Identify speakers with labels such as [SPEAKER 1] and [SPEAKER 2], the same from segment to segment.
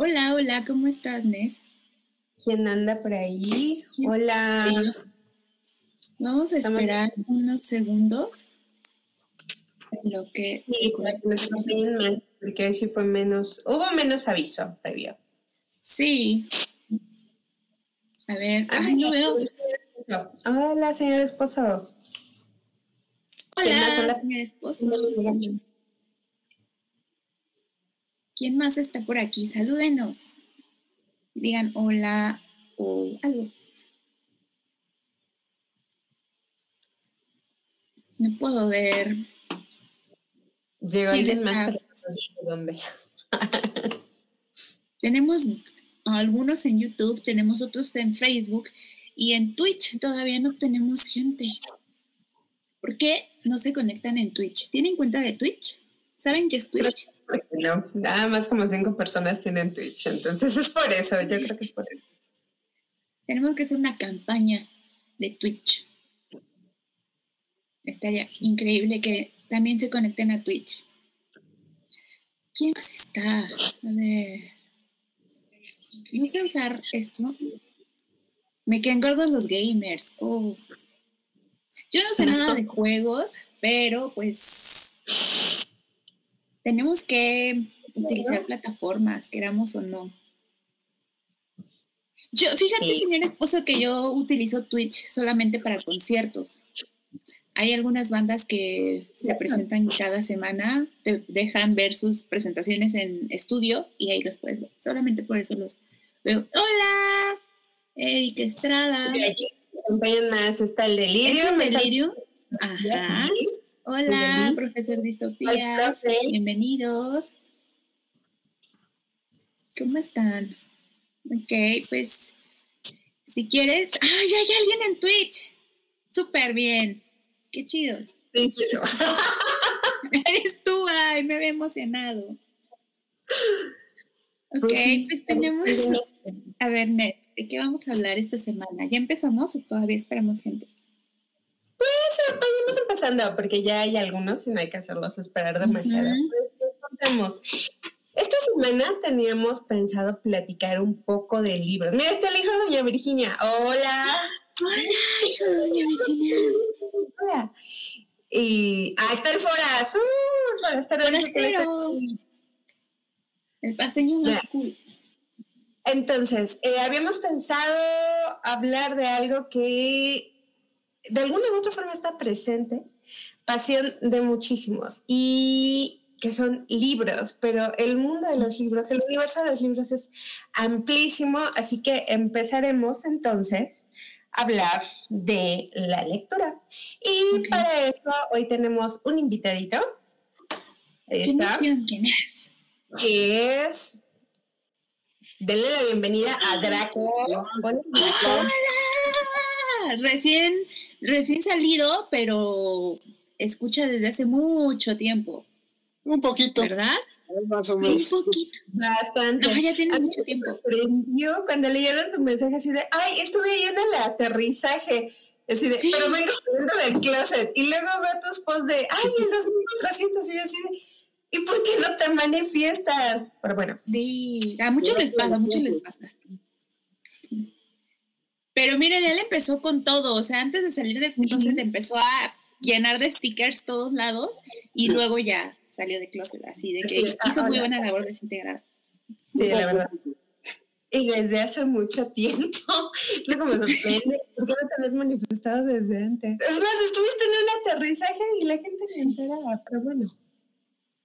[SPEAKER 1] Hola, hola, ¿cómo estás, Nes?
[SPEAKER 2] ¿Quién anda por ahí? Hola.
[SPEAKER 1] Vamos a esperar unos segundos. Lo que.
[SPEAKER 2] Sí, que más, porque sí fue menos. Hubo menos aviso previo.
[SPEAKER 1] Sí. A ver, ay, no veo.
[SPEAKER 2] Hola, señor esposo.
[SPEAKER 1] Hola, señor esposo. ¿Quién más está por aquí? Salúdenos. Digan hola o algo. No puedo ver.
[SPEAKER 2] Llegó alguien más, dónde.
[SPEAKER 1] tenemos algunos en YouTube, tenemos otros en Facebook y en Twitch todavía no tenemos gente. ¿Por qué no se conectan en Twitch? ¿Tienen cuenta de Twitch? ¿Saben qué es Twitch?
[SPEAKER 2] No, nada más como cinco personas tienen Twitch, entonces es por eso, yo creo que es por eso.
[SPEAKER 1] Tenemos que hacer una campaña de Twitch. Estaría increíble que también se conecten a Twitch. ¿Quién más está? A ver. No sé usar esto. Me quedan gordos los gamers. Oh. Yo no sé nada de juegos, pero pues tenemos que utilizar plataformas, queramos o no. Yo, fíjate, señor esposo, que yo utilizo Twitch solamente para conciertos. Hay algunas bandas que se presentan cada semana, te dejan ver sus presentaciones en estudio y ahí los puedes ver. Solamente por eso los veo. ¡Hola! Erika Estrada.
[SPEAKER 2] Acompañan más, está el delirio.
[SPEAKER 1] ¿Es delirio? Ajá. Hola, profesor Distopías. Bienvenidos. ¿Cómo están? Ok, pues si quieres. ¡Ah, ya hay alguien en Twitch! Súper bien. Qué chido.
[SPEAKER 2] Sí, sí.
[SPEAKER 1] Eres tú, ay, me ve emocionado. Ok, pues, pues tenemos. A ver, Ned, ¿de qué vamos a hablar esta semana? ¿Ya empezamos o todavía esperamos gente?
[SPEAKER 2] Pues porque ya hay algunos y no hay que hacerlos esperar demasiado. Pues contamos. Esta semana teníamos pensado platicar un poco del libro. Mira, está el hijo de Doña Virginia. Hola.
[SPEAKER 1] Hola, hijo de Doña Virginia.
[SPEAKER 2] Hola. Y ahí está el Foras. Uh, que está...
[SPEAKER 1] El paseño cool.
[SPEAKER 2] Entonces, eh, habíamos pensado hablar de algo que de alguna u otra forma está presente, pasión de muchísimos, y que son libros, pero el mundo de los libros, el universo de los libros es amplísimo, así que empezaremos entonces a hablar de la lectura. Y para eso hoy tenemos un invitadito.
[SPEAKER 1] Ahí está. ¿Quién es?
[SPEAKER 2] Que es Denle la bienvenida a Draco.
[SPEAKER 1] Hola. Recién recién salido, pero escucha desde hace mucho tiempo.
[SPEAKER 3] Un poquito.
[SPEAKER 1] ¿Verdad?
[SPEAKER 3] Más o menos.
[SPEAKER 1] un poquito.
[SPEAKER 2] Bastante.
[SPEAKER 1] No, ya tiene mucho tiempo.
[SPEAKER 2] sorprendió cuando leyeron su mensaje así de, ay, estuve ahí en el aterrizaje. Así de, pero vengo saliendo del closet. Y luego veo tus posts de, ay, el 2400. Y yo así de, ¿y por qué no te manifiestas? Pero bueno.
[SPEAKER 1] Sí, a muchos les pasa, a muchos les pasa. Pero miren, él empezó con todo, o sea, antes de salir del closet empezó a llenar de stickers todos lados y luego ya salió de closet, así de que hizo muy buena labor desintegrada.
[SPEAKER 2] Sí, la verdad. Y desde hace mucho tiempo, luego me sorprende, ¿por qué no te habías manifestado desde antes? Es más, estuviste en un aterrizaje y la gente se enteraba, pero bueno.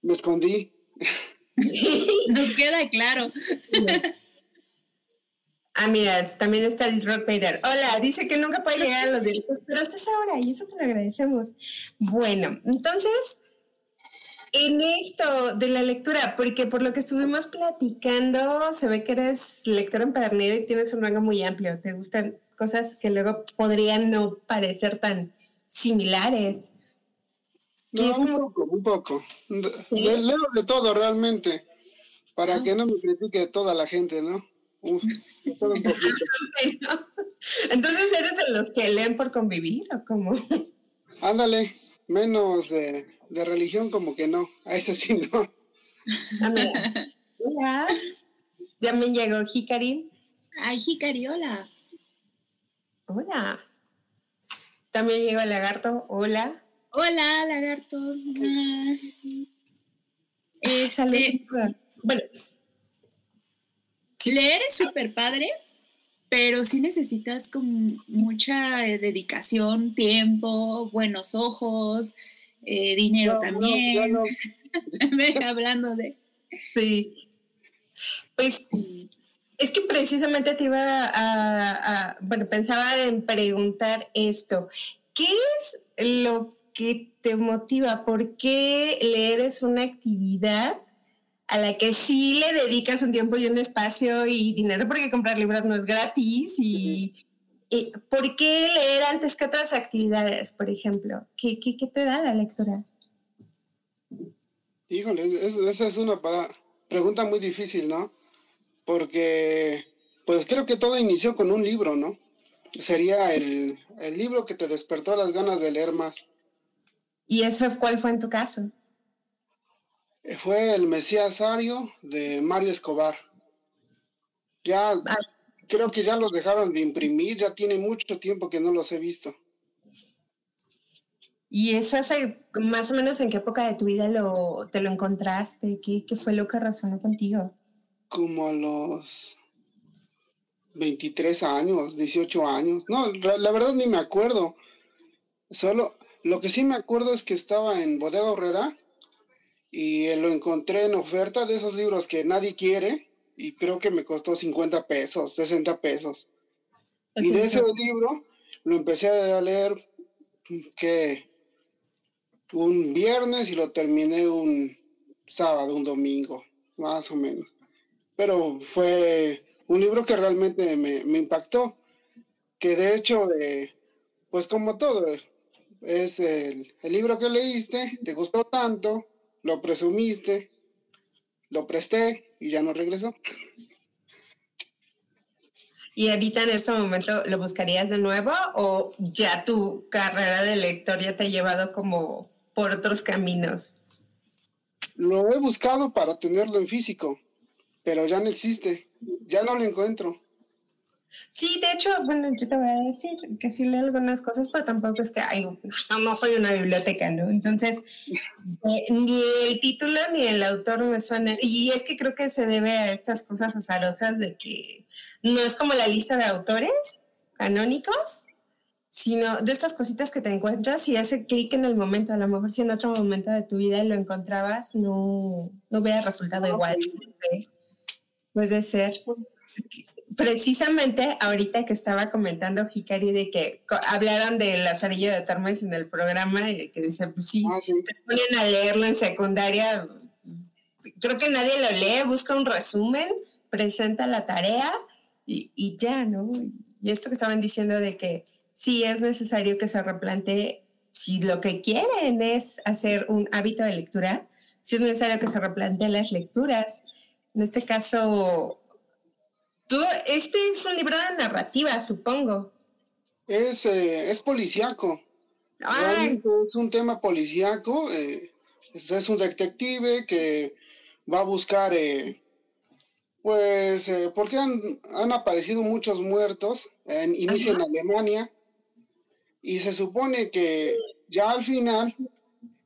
[SPEAKER 3] Me escondí.
[SPEAKER 1] Nos queda claro.
[SPEAKER 2] Ah, mira, también está el Rock Vader. Hola, dice que nunca puede llegar a los directos, pero estás ahora y eso te lo agradecemos. Bueno, entonces, en esto de la lectura, porque por lo que estuvimos platicando, se ve que eres lector empedernido y tienes un rango muy amplio. Te gustan cosas que luego podrían no parecer tan similares.
[SPEAKER 3] No, un poco, un poco. Leo de todo realmente, para ah. que no me critique toda la gente, ¿no?
[SPEAKER 2] Entonces, ¿eres de los que leen por convivir o cómo?
[SPEAKER 3] Ándale, menos de, religión como que no, a este sí no.
[SPEAKER 2] Ah, También llegó Hikari.
[SPEAKER 1] Ay, Hikari, hola.
[SPEAKER 2] Hola. También llegó el lagarto, hola.
[SPEAKER 1] Hola, lagarto.
[SPEAKER 2] Eh, este, bueno.
[SPEAKER 1] Leer es súper padre, pero sí necesitas como mucha eh, dedicación, tiempo, buenos ojos, eh, dinero también. Hablando de...
[SPEAKER 2] Sí. Pues es que precisamente te iba a, bueno, pensaba en preguntar esto. ¿Qué es lo que te motiva? ¿Por qué leer es una actividad a la que sí le dedicas un tiempo y un espacio y dinero? Porque comprar libros no es gratis y... ¿Por qué leer antes que otras actividades, por ejemplo? ¿Qué, qué, qué te da la lectura?
[SPEAKER 3] Híjole, esa es una pregunta muy difícil, ¿no? Porque, pues creo que todo inició con un libro, ¿no? Sería el, el libro que te despertó las ganas de leer más.
[SPEAKER 2] ¿Y eso cuál fue en tu caso?
[SPEAKER 3] Fue el Mesías Ario de Mario Escobar. Ya, ah. creo que ya los dejaron de imprimir, ya tiene mucho tiempo que no los he visto.
[SPEAKER 2] ¿Y eso hace más o menos en qué época de tu vida lo, te lo encontraste? ¿Qué, ¿Qué, fue lo que resonó contigo?
[SPEAKER 3] Como a los 23 años, 18 años. No, la verdad ni me acuerdo. Solo, lo que sí me acuerdo es que estaba en Bodega Herrera y lo encontré en oferta de esos libros que nadie quiere y creo que me costó 50 pesos, 60 pesos. y de ese libro lo empecé a leer que un viernes y lo terminé un sábado, un domingo, más o menos. Pero fue un libro que realmente me, me impactó, que de hecho, eh, pues como todo, es el, libro que leíste, te gustó tanto, lo presumiste, lo presté y ya no regresó.
[SPEAKER 2] ¿Y ahorita en este momento lo buscarías de nuevo o ya tu carrera de lector ya te ha llevado como por otros caminos?
[SPEAKER 3] Lo he buscado para tenerlo en físico, pero ya no existe, ya no lo encuentro.
[SPEAKER 2] Sí, de hecho, bueno, yo te voy a decir que sí leo algunas cosas, pero tampoco es que ay, no, soy una biblioteca, ¿no? Entonces, eh, ni el título ni el autor me suena. Y es que creo que se debe a estas cosas azarosas de que no es como la lista de autores canónicos, sino de estas cositas que te encuentras y hace clic en el momento. A lo mejor si en otro momento de tu vida lo encontrabas, no, no hubiera resultado igual. Puede ser precisamente ahorita que estaba comentando Hikari de que hablaron de Lazarillo de Tormes en el programa y que dice, pues sí, ah, te ponen a leerlo en secundaria, creo que nadie lo lee, busca un resumen, presenta la tarea y, y ya, ¿no? Y esto que estaban diciendo de que sí es necesario que se replantee si lo que quieren es hacer un hábito de lectura, si es necesario que se replanteen las lecturas. En este caso, Tú, este es un libro de narrativa, supongo.
[SPEAKER 3] Es, eh, es policíaco. Es un tema policíaco. Eh, es, un detective que va a buscar, eh, pues, porque han, han, aparecido muchos muertos en inicio en Alemania. Y se supone que ya al final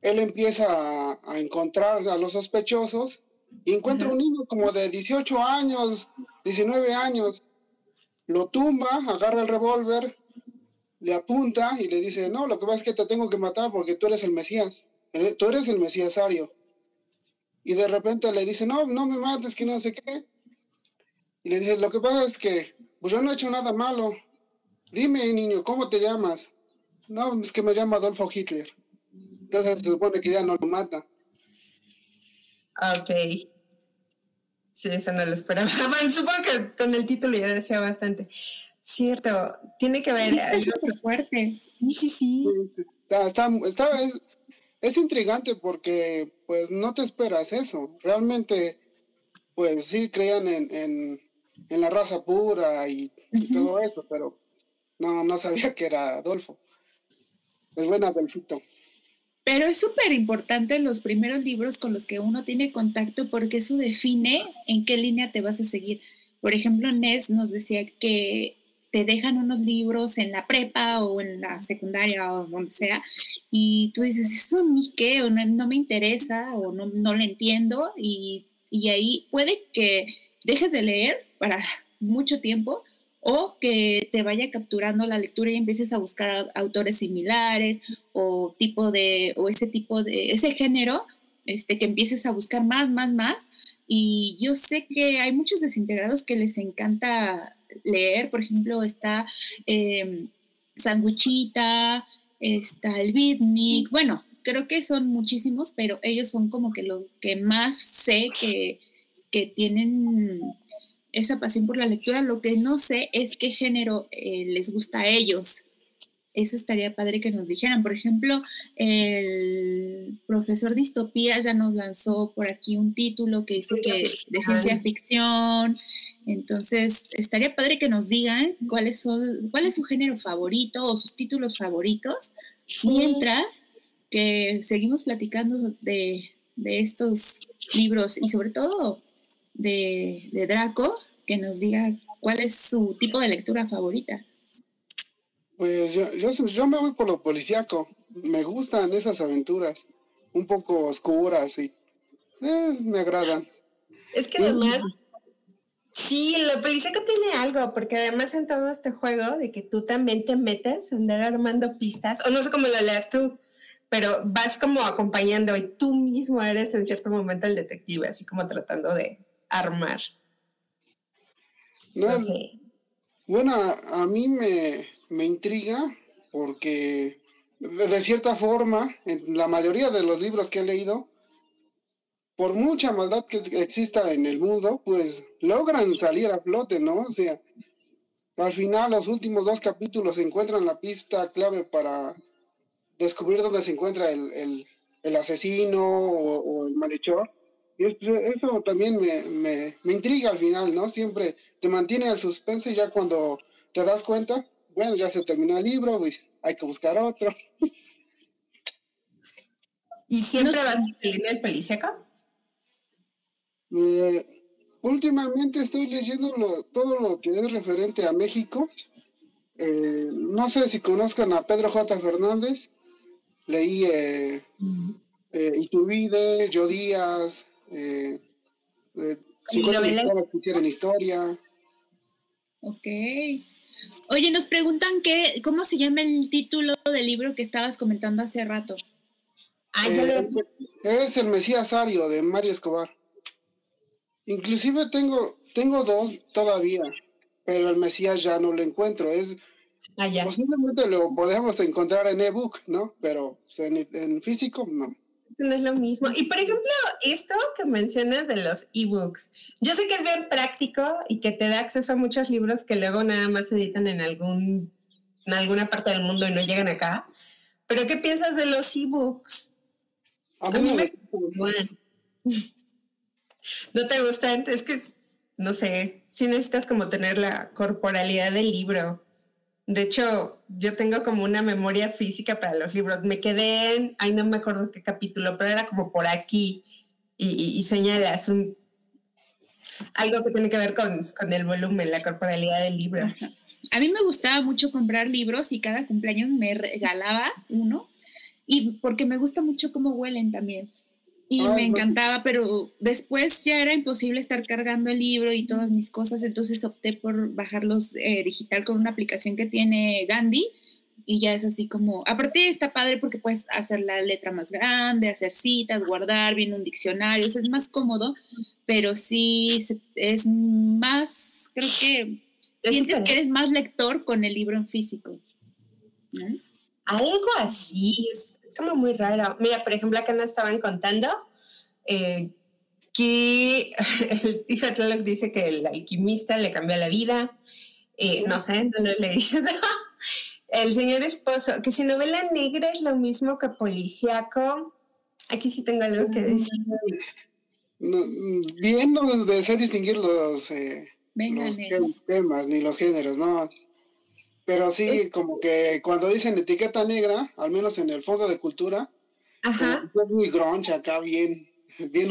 [SPEAKER 3] él empieza a, a encontrar a los sospechosos y encuentra un niño como de 18 años, 19 años, lo tumba, agarra el revólver, le apunta y le dice, no, lo que pasa es que te tengo que matar porque tú eres el Mesías, eh, tú eres el Mesíasario. Y de repente le dice, no, no me mates, que no sé qué. Y le dice, lo que pasa es que, pues yo no he hecho nada malo. Dime, niño, ¿cómo te llamas? No, es que me llamo Adolfo Hitler. Entonces se supone que ya no lo mata.
[SPEAKER 2] Ok. Sí, eso no lo esperaba. Bueno, supongo que con el título ya decía bastante. Cierto, tiene que ver.
[SPEAKER 1] Es súper fuerte.
[SPEAKER 2] Sí, sí,
[SPEAKER 3] Está, está, es, intrigante porque, pues, no te esperas eso. Realmente, pues, sí creían en, en, en la raza pura y, todo eso, pero no, no sabía que era Adolfo. Es buena, Adolfito.
[SPEAKER 1] Pero es súper importante los primeros libros con los que uno tiene contacto porque eso define en qué línea te vas a seguir. Por ejemplo, Nes nos decía que te dejan unos libros en la prepa o en la secundaria o donde sea, y tú dices, ¿eso a mí qué? O no, me interesa o no, no lo entiendo, y, y ahí puede que dejes de leer para mucho tiempo o que te vaya capturando la lectura y empieces a buscar autores similares o tipo de o ese tipo de ese género este que empieces a buscar más más más. Y yo sé que hay muchos desintegrados que les encanta leer, por ejemplo, está eh, Sandwichita, está el Bitnik, bueno, creo que son muchísimos, pero ellos son como que los que más sé que, que tienen esa pasión por la lectura. Lo que no sé es qué género eh, les gusta a ellos eso estaría padre que nos dijeran. Por ejemplo, el profesor Distopía ya nos lanzó por aquí un título que dice que de ciencia ficción. Entonces, estaría padre que nos digan cuáles son, cuál es su género favorito o sus títulos favoritos, mientras que seguimos platicando de, estos libros y sobre todo de, de Draco, que nos diga cuál es su tipo de lectura favorita.
[SPEAKER 3] Pues yo, yo, me voy por lo policíaco. Me gustan esas aventuras, un poco oscuras y eh, me agradan.
[SPEAKER 2] Es que además, sí, lo policíaco tiene algo, porque además en todo este juego de que tú también te metes a andar armando pistas, o no sé cómo lo leas tú, pero vas como acompañando y tú mismo eres en cierto momento el detective, así como tratando de armar.
[SPEAKER 3] No, sé. Bueno, a mí me, me intriga porque de cierta forma, en la mayoría de los libros que he leído, por mucha maldad que exista en el mundo, pues logran salir a flote, ¿no? O sea, al final los últimos dos capítulos encuentran la pista clave para descubrir dónde se encuentra el, asesino o, el malhechor. Y eso también me, me intriga al final, ¿no? Siempre te mantiene al suspense y ya cuando te das cuenta, bueno, ya se terminó el libro, pues hay que buscar otro.
[SPEAKER 2] ¿Y siempre vas a línea el policíaco?
[SPEAKER 3] Eh, últimamente estoy leyendo todo lo que es referente a México. Eh, no sé si conozcan a Pedro J. Fernández. Leí eh, eh Iturbide, Yo Díaz, eh, eh, que hicieron historia.
[SPEAKER 1] Ok. Oye, nos preguntan qué, cómo se llama el título del libro que estabas comentando hace rato.
[SPEAKER 3] Ah, eh, es el Mesías Ario de Mario Escobar. Inclusive tengo, tengo dos todavía, pero el Mesías ya no lo encuentro. Es ah, posiblemente lo podemos encontrar en ebook, ¿no? Pero en físico no
[SPEAKER 2] no es lo mismo. Y por ejemplo, esto que mencionas de los ebooks, yo sé que es bien práctico y que te da acceso a muchos libros que luego nada más se editan en algún en alguna parte del mundo y no llegan acá. Pero ¿qué piensas de los ebooks? A mí me bueno. ¿No te gustan? Es que no sé, si necesitas como tener la corporalidad del libro. De hecho, yo tengo como una memoria física para los libros. Me quedé en, ay, no me acuerdo qué capítulo, pero era como por aquí y, señalas un, algo que tiene que ver con, el volumen, la corporalidad del libro.
[SPEAKER 1] A mí me gustaba mucho comprar libros y cada cumpleaños me regalaba uno y porque me gusta mucho cómo huelen también y me encantaba, pero después ya era imposible estar cargando el libro y todas mis cosas, entonces opté por bajarlos eh, digital con una aplicación que tiene Gandhi y ya es así como, aparte está padre porque puedes hacer la letra más grande, hacer citas, guardar bien un diccionario, es más cómodo, pero sí es más, creo que sientes que eres más lector con el libro en físico.
[SPEAKER 2] Algo así, es, como muy raro. Mira, por ejemplo, acá nos estaban contando eh, que el hijo de Tlaloc dice que el alquimista le cambió la vida. Eh, no sé, no lo he leído. El señor esposo, que si novela negra es lo mismo que policíaco. Aquí sí tengo algo que decir.
[SPEAKER 3] bien, no de distinguir los, eh, los temas ni los géneros, ¿no? Pero sí, como que cuando dicen etiqueta negra, al menos en el fondo de cultura, Ajá. Es muy grunge acá, bien. Bien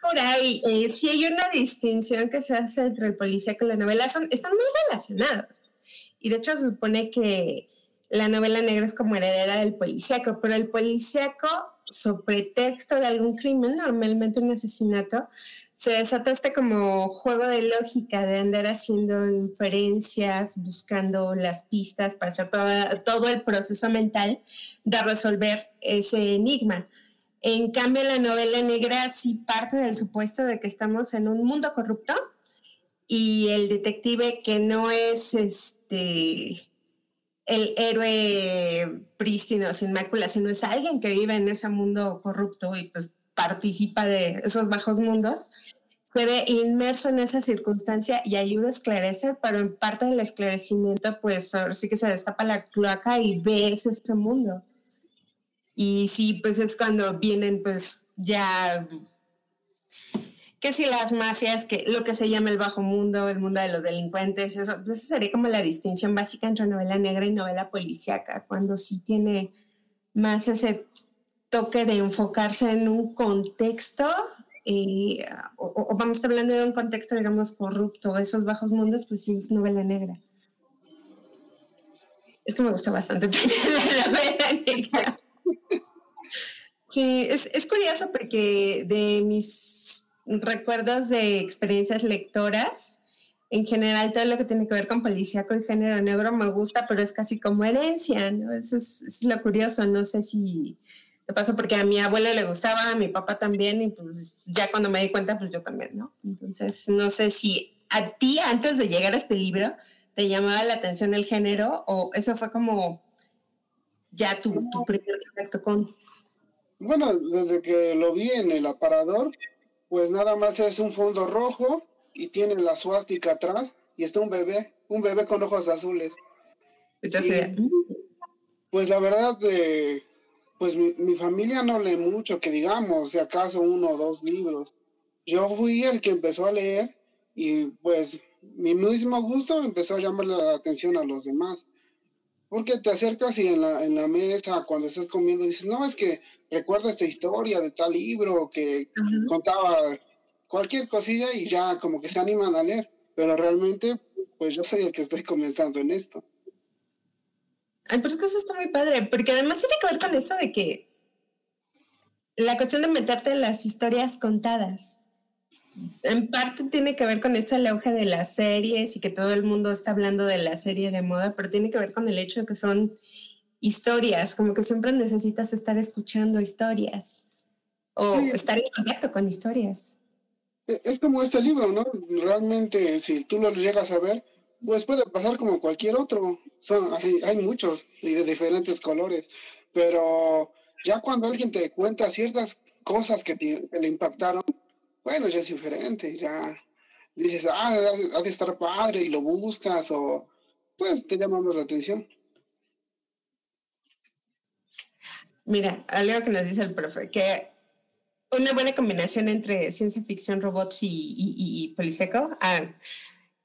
[SPEAKER 2] por ahí, eh, sí hay una distinción que se hace entre el policía y la novela, son, están muy relacionadas. Y de hecho se supone que la novela negra es como heredera del policíaco, pero el policíaco, sobre pretexto de algún crimen, normalmente un asesinato, se desata este como juego de lógica de andar haciendo inferencias, buscando las pistas para hacer todo el proceso mental de resolver ese enigma. En cambio, la novela negra sí parte del supuesto de que estamos en un mundo corrupto y el detective que no es este el héroe prístino, sin mácula, sino es alguien que vive en ese mundo corrupto y pues participa de esos bajos mundos, se ve inmerso en esa circunstancia y ayuda a esclarecer, pero en parte del esclarecimiento, pues ahora sí que se destapa la cloaca y ves ese mundo. Y sí, pues es cuando vienen, pues ya, que si las mafias, que lo que se llama el bajo mundo, el mundo de los delincuentes, eso, pues esa sería como la distinción básica entre novela negra y novela policíaca, cuando sí tiene más ese toque de enfocarse en un contexto, eh, o, vamos hablando de un contexto, digamos, corrupto, esos bajos mundos, pues sí es novela negra. Es que me gusta bastante la novela negra. Sí, es, curioso porque de mis recuerdos de experiencias lectoras, en general todo lo que tiene que ver con policíaco y género negro me gusta, pero es casi como herencia, ¿no? Eso es, es lo curioso, no sé si te pasó porque a mi abuela le gustaba, a mi papá también, y pues ya cuando me di cuenta, pues yo también, ¿no? Entonces, no sé si a ti antes de llegar a este libro te llamaba la atención el género o eso fue como ya tu, tu primer contacto con...
[SPEAKER 3] Bueno, desde que lo vi en el aparador, pues nada más es un fondo rojo y tiene la suástica atrás y está un bebé, un bebé con ojos azules. Entonces, pues la verdad, eh, pues mi, familia no lee mucho, que digamos, de acaso uno o dos libros. Yo fui el que empezó a leer y pues mi mismo gusto empezó a llamarle la atención a los demás. Porque te acercas y en la, en la mesa, cuando estás comiendo, dices, no, es que recuerdo esta historia de tal libro que contaba cualquier cosilla y ya como que se animan a leer. Pero realmente, pues yo soy el que estoy comenzando en esto.
[SPEAKER 2] Ay, pero es que eso está muy padre, porque además tiene que ver con esto de que la cuestión de meterte en las historias contadas en parte tiene que ver con esto el auge de las series y que todo el mundo está hablando de la serie de moda, pero tiene que ver con el hecho de que son historias, como que siempre necesitas estar escuchando historias o estar en contacto con historias.
[SPEAKER 3] E, es como este libro, ¿no? Realmente, si tú lo llegas a ver, pues puede pasar como cualquier otro. Son, hay, muchos y de diferentes colores, pero ya cuando alguien te cuenta ciertas cosas que, que le impactaron, bueno, ya es diferente, ya dices, ah, ha de estar padre y lo buscas o pues te llamamos la atención.
[SPEAKER 2] Mira, algo que nos dice el profe, que una buena combinación entre ciencia ficción, robots y, y, policíaco, ah,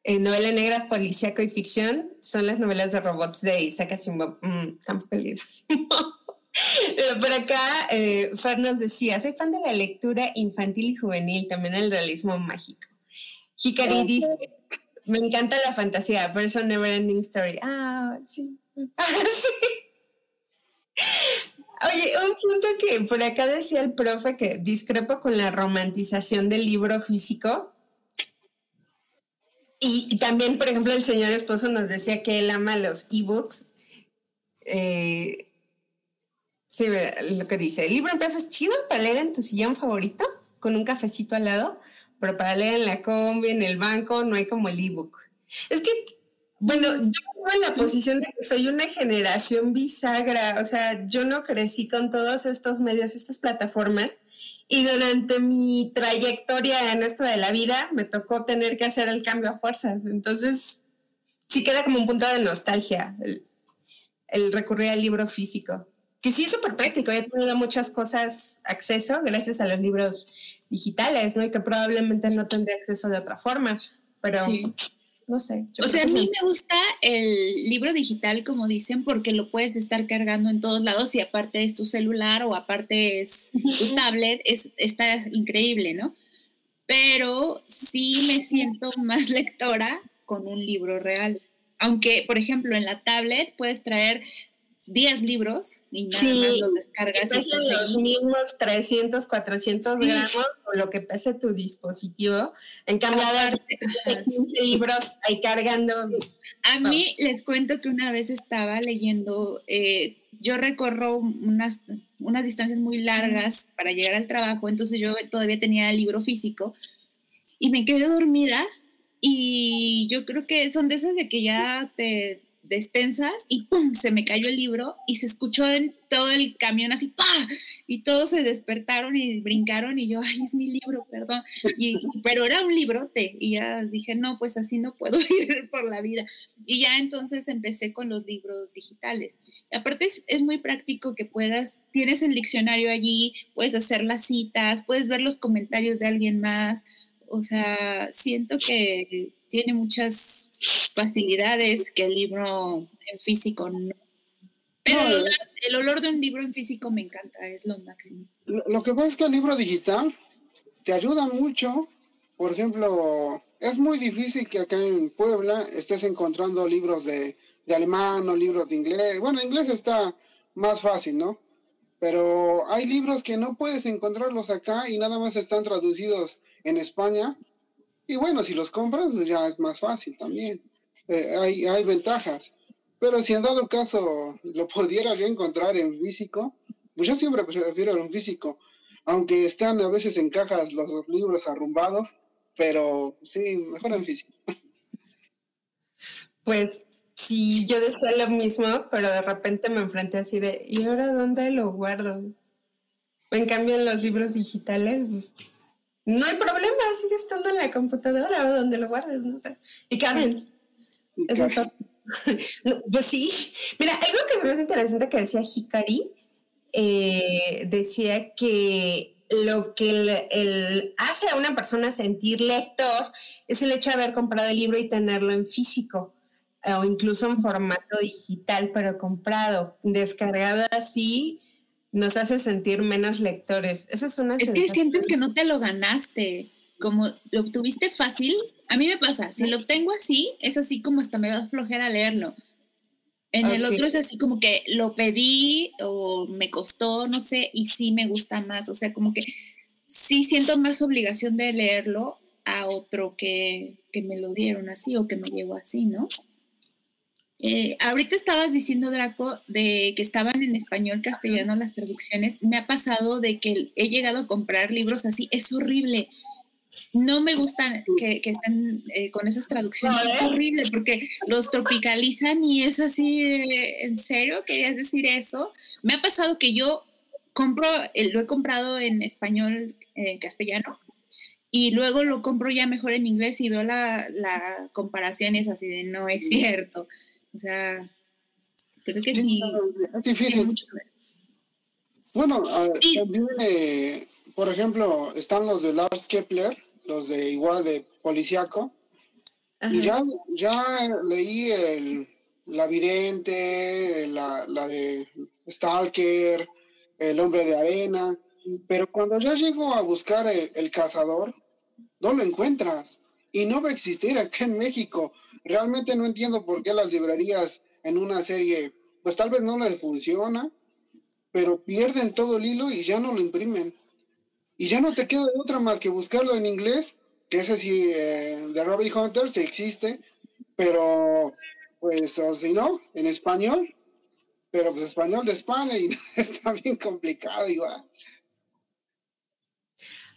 [SPEAKER 2] novela negra, policíaco y ficción son las novelas de robots de Isaac Asimov. Mm, Por acá, eh, Fer nos decía, soy fan de la lectura infantil y juvenil, también el realismo mágico. Hikari dice, me encanta la fantasía, pero es never ending story. Ah, sí. Oye, un punto que por acá decía el profe que discrepo con la romantización del libro físico. Y, y también, por ejemplo, el señor esposo nos decía que él ama los ebooks. Eh, Sí, lo que dice, el libro empieza es chido para leer en tu sillón favorito, con un cafecito al lado, pero para leer en la combi, en el banco, no hay como el ebook. Es que, bueno, yo estoy en la posición de que soy una generación bisagra, o sea, yo no crecí con todos estos medios, estas plataformas, y durante mi trayectoria en esto de la vida me tocó tener que hacer el cambio a fuerzas. Entonces, sí queda como un punto de nostalgia el, recurrir al libro físico que sí es súper práctico. He tenido muchas cosas acceso gracias a los libros digitales, ¿no? Y que probablemente no tendría acceso de otra forma, pero no sé.
[SPEAKER 1] o sea, a mí me gusta el libro digital, como dicen, porque lo puedes estar cargando en todos lados y aparte es tu celular o aparte es tu tablet, es, está increíble, ¿no? Pero sí me siento más lectora con un libro real. Aunque, por ejemplo, en la tablet puedes traer 10 libros y nada más los descargas.
[SPEAKER 2] Y los mismos 300, 400 gramos o lo que pese tu dispositivo. En cambio, de 15 libros ahí cargando.
[SPEAKER 1] A mí les cuento que una vez estaba leyendo, eh, yo recorro unas, unas distancias muy largas para llegar al trabajo, entonces yo todavía tenía el libro físico y me quedé dormida y yo creo que son de esas de que ya te despensas y ¡pum! se me cayó el libro y se escuchó en todo el camión así y todos se despertaron y brincaron y yo, ay, es mi libro, perdón. Y, pero era un librote y ya dije, no, pues así no puedo ir por la vida. Y ya entonces empecé con los libros digitales. Y aparte es, es muy práctico que puedas, tienes el diccionario allí, puedes hacer las citas, puedes ver los comentarios de alguien más. O sea, siento que tiene muchas facilidades que el libro en físico no. Pero el, olor, de un libro en físico me encanta, es lo máximo.
[SPEAKER 3] Lo, que pasa es que el libro digital te ayuda mucho. Por ejemplo, es muy difícil que acá en Puebla estés encontrando libros de, de alemán o libros de inglés. Bueno, inglés está más fácil, ¿no? Pero hay libros que no puedes encontrarlos acá y nada más están traducidos en España y bueno, si los compras, pues ya es más fácil también. Eh, hay, hay ventajas. Pero si en dado caso lo pudiera yo encontrar en físico, pues yo siempre prefiero en físico. Aunque están a veces en cajas los libros arrumbados, pero sí, mejor en físico.
[SPEAKER 2] Pues sí, yo decía lo mismo, pero de repente me enfrenté así de, ¿y ahora dónde lo guardo? En cambio, en los libros digitales, no hay problema, sigue estando en la computadora o donde lo guardes, no sé. Y caben. Eso pues sí. Mira, algo que es más interesante que decía Hikari, eh, decía que lo que el, hace a una persona sentir lector es el hecho de haber comprado el libro y tenerlo en físico o incluso en formato digital, pero comprado, descargado así, nos hace sentir menos lectores. Esa es una
[SPEAKER 1] Es que sientes que no te lo ganaste, como lo obtuviste fácil. A mí me pasa, si lo obtengo así, es así como hasta me va a flojera leerlo. En el otro es así como que lo pedí o me costó, no sé, y sí me gusta más. O sea, como que sí siento más obligación de leerlo a otro que, que me lo dieron así o que me llegó así, ¿no? Eh, ahorita estabas diciendo, Draco, de que estaban en español, castellano las traducciones. Me ha pasado de que he llegado a comprar libros así. Es horrible. No me gustan que, que estén eh, con esas traducciones. Es horrible porque los tropicalizan y es así, ¿en serio? ¿Querías decir eso? Me ha pasado que yo compro, eh, lo he comprado en español, en castellano, y luego lo compro ya mejor en inglés y veo la, la comparación y es así de no es cierto. O sea, creo que sí.
[SPEAKER 3] Es difícil. Bueno, también, eh, por ejemplo, están los de Lars Kepler, los de igual de Policiaco. Y ya, ya leí el La Vidente, la, la de Stalker, El Hombre de Arena, pero cuando ya llego a buscar el cazador, no lo encuentras y no va a existir acá en México realmente no entiendo por qué las librerías en una serie, pues tal vez no les funciona, pero pierden todo el hilo y ya no lo imprimen. Y ya no te queda otra más que buscarlo en inglés, que ese sí, eh, de Robbie Hunter sí existe, pero pues o si no, en español, pero pues español de España y está bien complicado igual.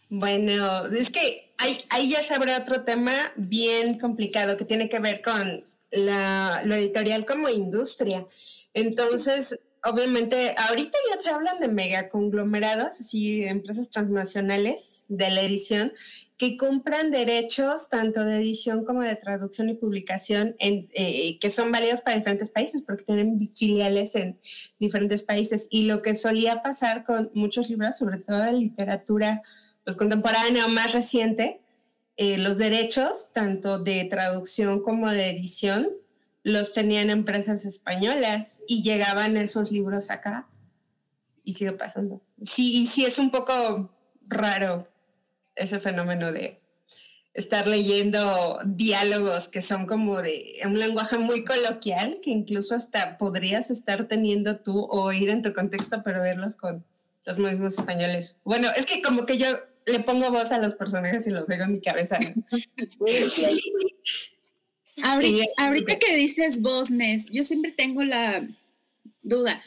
[SPEAKER 2] Bueno, es que ahí, ya se abre otro tema bien complicado que tiene que ver con la, lo editorial como industria. Entonces, obviamente, ahorita ya se hablan de mega conglomerados, así empresas transnacionales de la edición, que compran derechos tanto de edición como de traducción y publicación, en, eh, que son válidos para diferentes países, porque tienen filiales en diferentes países. Y lo que solía pasar con muchos libros, sobre todo de literatura pues, contemporánea o más reciente, eh, los derechos, tanto de traducción como de edición, los tenían empresas españolas y llegaban esos libros acá. Y sigue pasando. Sí, sí es un poco raro ese fenómeno de estar leyendo diálogos que son como de un lenguaje muy coloquial, que incluso hasta podrías estar teniendo tú o oír en tu contexto, pero verlos con los mismos españoles. Bueno, es que como que yo le pongo voz a los personajes y los digo en mi cabeza.
[SPEAKER 1] ahorita, que dices voz, Nes, yo siempre tengo la duda.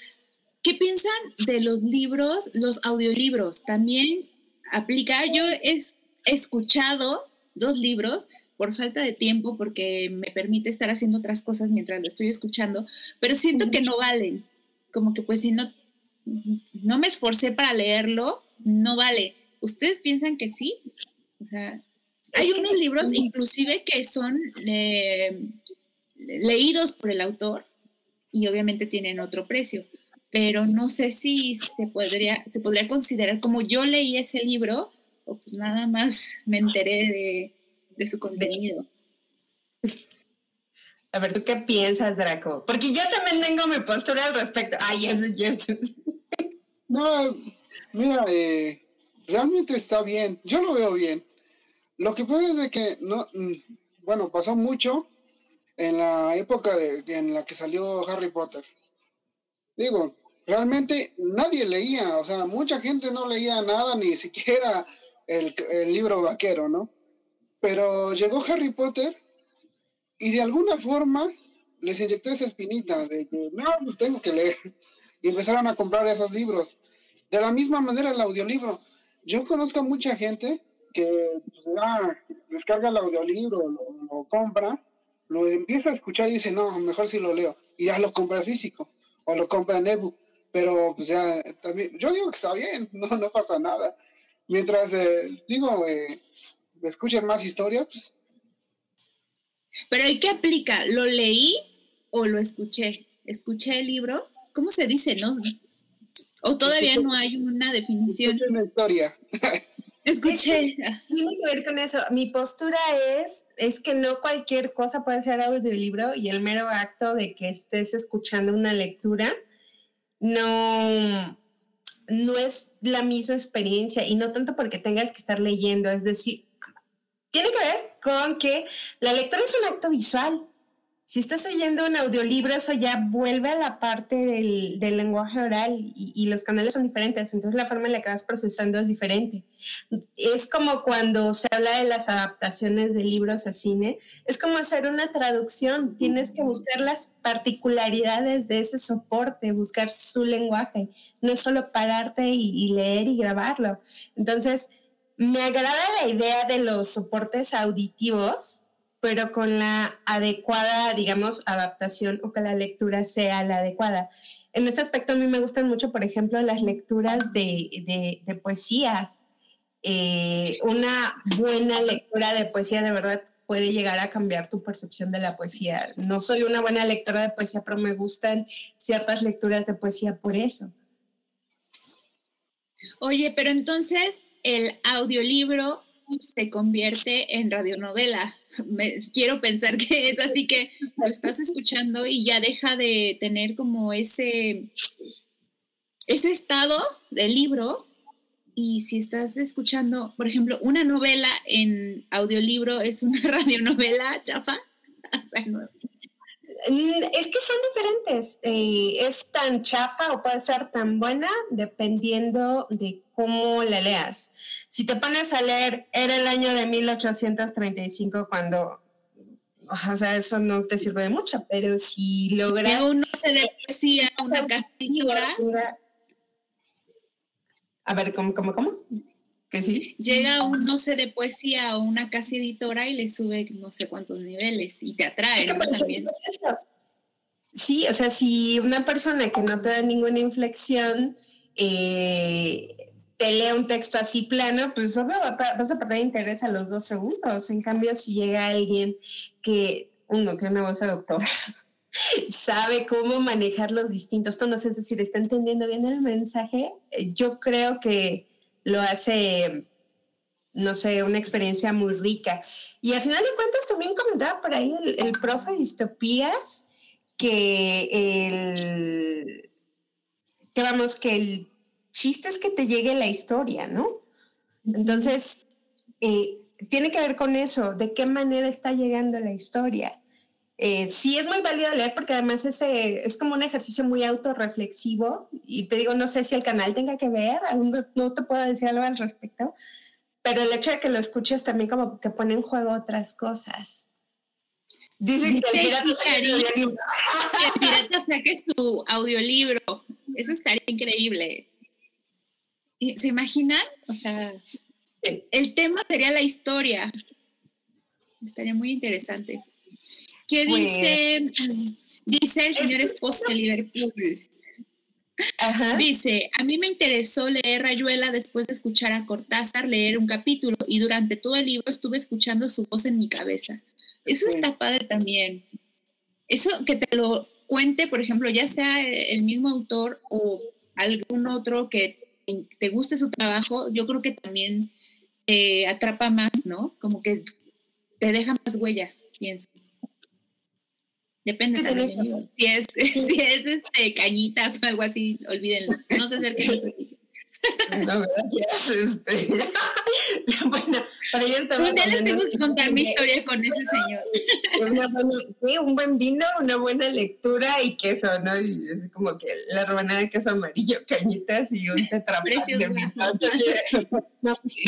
[SPEAKER 1] ¿Qué piensan de los libros, los audiolibros? También aplica. Yo he escuchado dos libros por falta de tiempo, porque me permite estar haciendo otras cosas mientras lo estoy escuchando, pero siento que no valen. Como que pues si no, no me esforcé para leerlo, no vale. ¿Ustedes piensan que sí? O sea, hay unos libros inclusive que son eh, leídos por el autor y obviamente tienen otro precio, pero no sé si se podría, se podría considerar como yo leí ese libro o pues nada más me enteré de, de su contenido.
[SPEAKER 2] A ver, ¿tú qué piensas, Draco? Porque yo también tengo mi postura al respecto. Ay, yes, yes.
[SPEAKER 3] No, mira, eh, realmente está bien. Yo lo veo bien. Lo que puede es de que no, mm, bueno, pasó mucho en la época de, en la que salió Harry Potter. Digo, realmente nadie leía, o sea, mucha gente no leía nada, ni siquiera el, el libro vaquero, ¿no? Pero llegó Harry Potter y de alguna forma les inyectó esa espinita de que, no, pues tengo que leer. Y empezaron a comprar esos libros. De la misma manera el audiolibro. Yo conozco a mucha gente que pues, descarga el audiolibro, lo, compra, lo empieza a escuchar y dice, no, mejor si lo leo. Y ya lo compra físico o lo compra en ebook. Pero pues ya, también, yo digo que está bien, no, no pasa nada. Mientras, eh, digo, eh, escuchen más historias, pues.
[SPEAKER 1] Pero ¿y qué aplica? ¿Lo leí o lo escuché? ¿Escuché el libro? ¿Cómo se dice, no? ¿O todavía no hay una definición?
[SPEAKER 3] Escuché una historia.
[SPEAKER 1] Escuché.
[SPEAKER 2] tiene que ver con eso. Mi postura es, es que no cualquier cosa puede ser libro y el mero acto de que estés escuchando una lectura no, no es la misma experiencia y no tanto porque tengas que estar leyendo, es decir, tiene que ver con que la lectura es un acto visual. Si estás oyendo un audiolibro, eso ya vuelve a la parte del, lenguaje oral y, los canales son diferentes, entonces la forma en la que vas procesando es diferente. Es como cuando se habla de las adaptaciones de libros a cine, es como hacer una traducción, tienes que buscar las particularidades de ese soporte, buscar su lenguaje, no es solo pararte y leer y grabarlo. Entonces, me agrada la idea de los soportes auditivos, pero con la adecuada, digamos, adaptación o que la lectura sea la adecuada. En este aspecto a mí me gustan mucho, por ejemplo, las lecturas de, poesías. Eh, una buena lectura de poesía de verdad puede llegar a cambiar tu percepción de la poesía. No soy una buena lectora de poesía, pero me gustan ciertas lecturas de poesía por eso.
[SPEAKER 1] Oye, pero entonces el audiolibro se convierte en radionovela. quiero pensar que es así que lo estás escuchando y ya deja de tener como ese, ese estado del libro. Y si estás escuchando, por ejemplo, una novela en audiolibro, es una radionovela, chafa.
[SPEAKER 2] Es que son diferentes. Eh, es tan chafa o puede ser tan buena dependiendo de cómo la leas. Si te pones a leer, era el año de 1835 cuando, o sea, eso no te sirve de mucho, pero si logras...
[SPEAKER 1] Que uno se de poesía, una.
[SPEAKER 2] A ver, ¿cómo, cómo, cómo? Que sí.
[SPEAKER 1] Llega un no sé de poesía o una casi editora y le sube no sé cuántos niveles y te atrae, También.
[SPEAKER 2] Sí, o sea, si una persona que no te da ninguna inflexión eh, te lee un texto así plano, pues vas a perder interés a los dos segundos. En cambio, si llega alguien que, uno, que una voz doctor, sabe cómo manejar los distintos tonos, es decir, está entendiendo bien el mensaje, eh, yo creo que lo hace no sé, una experiencia muy rica. Y al final de cuentas también comentaba por ahí el, el profe de distopías que el, que vamos, que el chiste es que te llegue la historia, ¿no? Entonces, eh, tiene que ver con eso, de qué manera está llegando la historia. Eh, sí es muy válido leer porque además ese es como un ejercicio muy autorreflexivo y te digo, no sé si el canal tenga que ver, aún no, te puedo decir algo al respecto, pero el hecho de que lo escuches también como que pone en juego otras cosas.
[SPEAKER 1] Dicen que el pirata, saque su audiolibro. Eso estaría increíble. ¿Se imaginan? O sea, el tema sería la historia. Estaría muy interesante. ¿Qué pues, dice, dice el señor esposo de Liverpool? Dice, a mí me interesó leer Rayuela después de escuchar a Cortázar leer un capítulo y durante todo el libro estuve escuchando su voz en mi cabeza. Eso está padre también. Eso que te lo cuente, por ejemplo, ya sea el mismo autor o algún otro que te guste su trabajo, yo creo que también te atrapa más, ¿no? Como que te deja más huella, pienso. Depende también. Si es, si es este, cañitas o algo así, olvídenlo. No se acerquen
[SPEAKER 2] No, gracias. Este. bueno, para
[SPEAKER 1] ya estamos. Un día les tengo que contar mi historia con ese señor.
[SPEAKER 2] Una buena, un buen vino, una buena lectura y queso, ¿no? Y es como que la rebanada de queso amarillo, cañitas y un tetrapack de No, pues sí.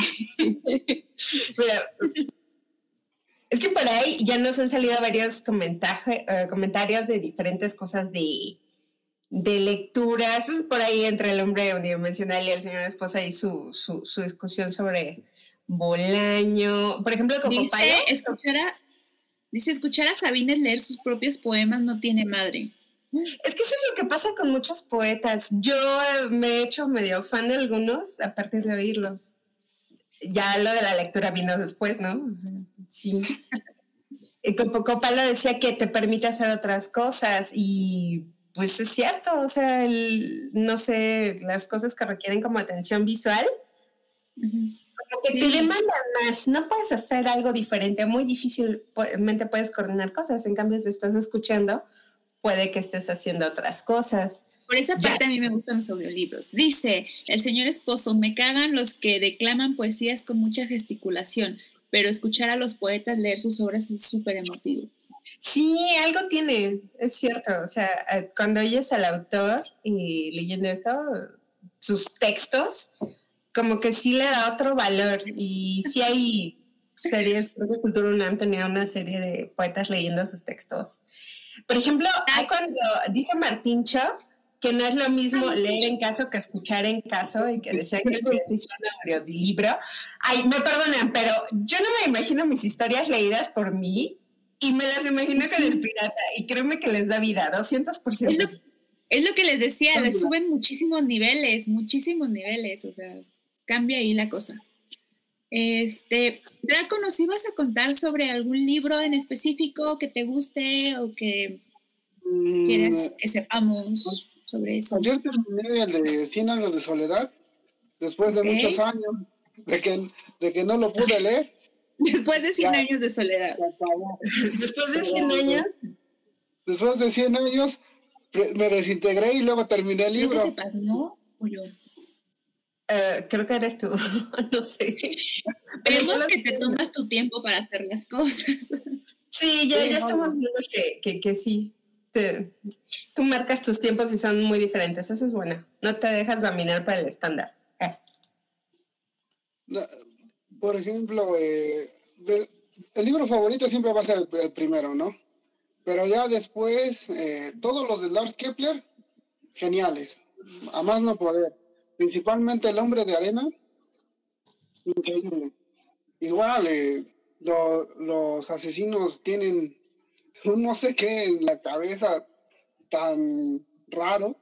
[SPEAKER 2] Es que por ahí ya nos han salido varios eh, comentarios de diferentes cosas de de lecturas, pues por ahí entre el hombre unidimensional y el señor esposa y su, su, su discusión sobre Bolaño. Por ejemplo,
[SPEAKER 1] dice escuchar, a, dice, escuchar a Sabines leer sus propios poemas no tiene madre.
[SPEAKER 2] Es que eso es lo que pasa con muchos poetas. Yo me he hecho medio fan de algunos a partir de oírlos. Ya lo de la lectura vino después, ¿no? Como Copala decía que te permite hacer otras cosas y pues es cierto, o sea, no sé, las cosas que requieren como atención visual, como que te demandan más, no puedes hacer algo diferente, muy difícilmente puedes coordinar cosas, en cambio si estás escuchando, puede que estés haciendo otras cosas.
[SPEAKER 1] Por esa parte a mí me gustan los audiolibros. Dice el señor esposo, me cagan los que declaman poesías con mucha gesticulación, pero escuchar a los poetas leer sus obras es súper emotivo.
[SPEAKER 2] Sí, algo tiene, es cierto. O sea, eh, cuando oyes al autor y leyendo eso, sus textos, como que sí le da otro valor. Y sí hay series, creo que Cultura UNAM tenía una serie de poetas leyendo sus textos. Por ejemplo, hay cuando dice Martín Cho que no es lo mismo leer en caso que escuchar en caso y que decía que es un libro. Ay, me perdonan, pero yo no me imagino mis historias leídas por mí y me las imagino con el pirata y créeme que les da vida, 200%.
[SPEAKER 1] Es lo, es lo que les decía, les suben muchísimos niveles, muchísimos niveles, o sea, cambia ahí la cosa. Este, Draco, ¿nos ibas a contar sobre algún libro en específico que te guste o que mm. quieras que sepamos sobre eso?
[SPEAKER 3] Ayer terminé el de 100 años de soledad, después de muchos años de que, de que no lo pude leer.
[SPEAKER 1] Después de 100 años de soledad.
[SPEAKER 2] Después de 100 años.
[SPEAKER 3] Después de 100 años me desintegré y luego terminé el libro.
[SPEAKER 1] ¿Qué sepas, no? ¿O yo?
[SPEAKER 2] Uh, creo que eres tú, no sé.
[SPEAKER 1] Vemos que te tomas tu tiempo para hacer las cosas.
[SPEAKER 2] Sí, ya, ya estamos viendo que, que, que sí. Tú marcas tus tiempos y son muy diferentes. Eso es bueno. No te dejas dominar para el estándar. Eh
[SPEAKER 3] por ejemplo, eh, el libro favorito siempre va a ser el, primero, ¿no? Pero ya después, eh, todos los de Lars Kepler, geniales, a más no poder. Principalmente El hombre de arena, increíble. Igual, los asesinos tienen no sé qué en la cabeza tan raro,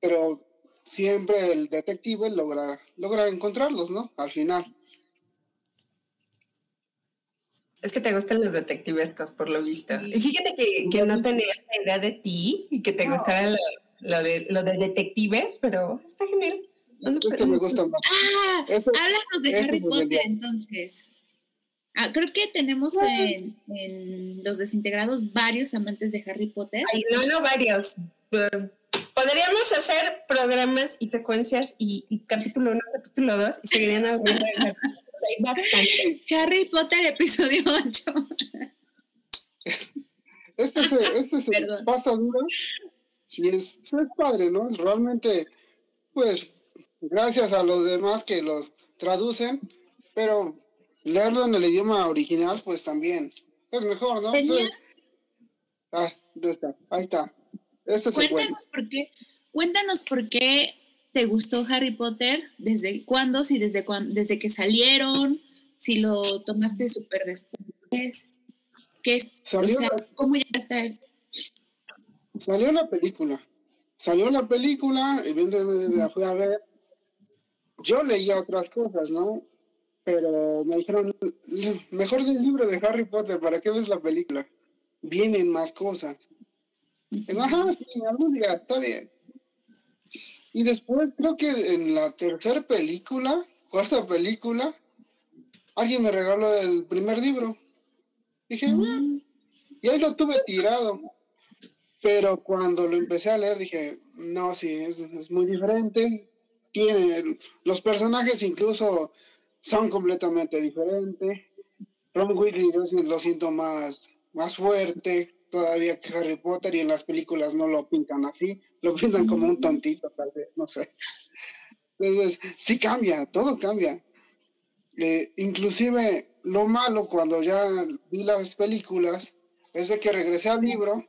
[SPEAKER 3] pero siempre el detective logra, logra encontrarlos, ¿no? Al final.
[SPEAKER 2] Es que te gustan los detectivescos, por lo visto. Y fíjate que, no tenía esta idea de ti y que te gustara lo, de, lo de detectives, pero está genial.
[SPEAKER 3] Es que me gusta más.
[SPEAKER 1] Ah, háblanos de Harry Potter entonces. Ah, creo que tenemos en, en, los desintegrados varios amantes de Harry Potter.
[SPEAKER 2] Ay, no, no varios. Podríamos hacer programas y secuencias y, capítulo 1, capítulo 2 y seguirían hablando de Harry Hay bastantes.
[SPEAKER 1] Harry Potter, episodio 8.
[SPEAKER 3] Este es, este es el pasadura y es, es padre, ¿no? Realmente, pues, gracias a los demás que los traducen, pero leerlo en el idioma original, pues también es mejor, ¿no? ah, ahí está, ahí está. Este
[SPEAKER 1] cuéntanos por qué, cuéntanos por qué te gustó Harry Potter, desde cuándo, si desde desde que salieron, si lo tomaste súper después, ¿qué, Salió ¿cómo ya está?
[SPEAKER 3] Salió la película, salió la película, y la fui a ver, yo leía otras cosas, ¿no? Pero me dijeron, mejor del libro de Harry Potter, ¿para qué ves la película? Vienen más cosas. Ajá, sí, algún día, está bien. Y después creo que en la tercera película, cuarta película, alguien me regaló el primer libro. Dije, mm. y ahí lo tuve tirado. Pero cuando lo empecé a leer dije, no, sí, es, es muy diferente tiene, los personajes incluso son completamente diferentes. Ron Weasley lo siento más, más fuerte todavía que Harry Potter y en las películas no lo pintan así, lo pintan como un tontito tal vez, no sé. Entonces, sí cambia, todo cambia. Eh, inclusive lo malo cuando ya vi las películas es de que regresé al libro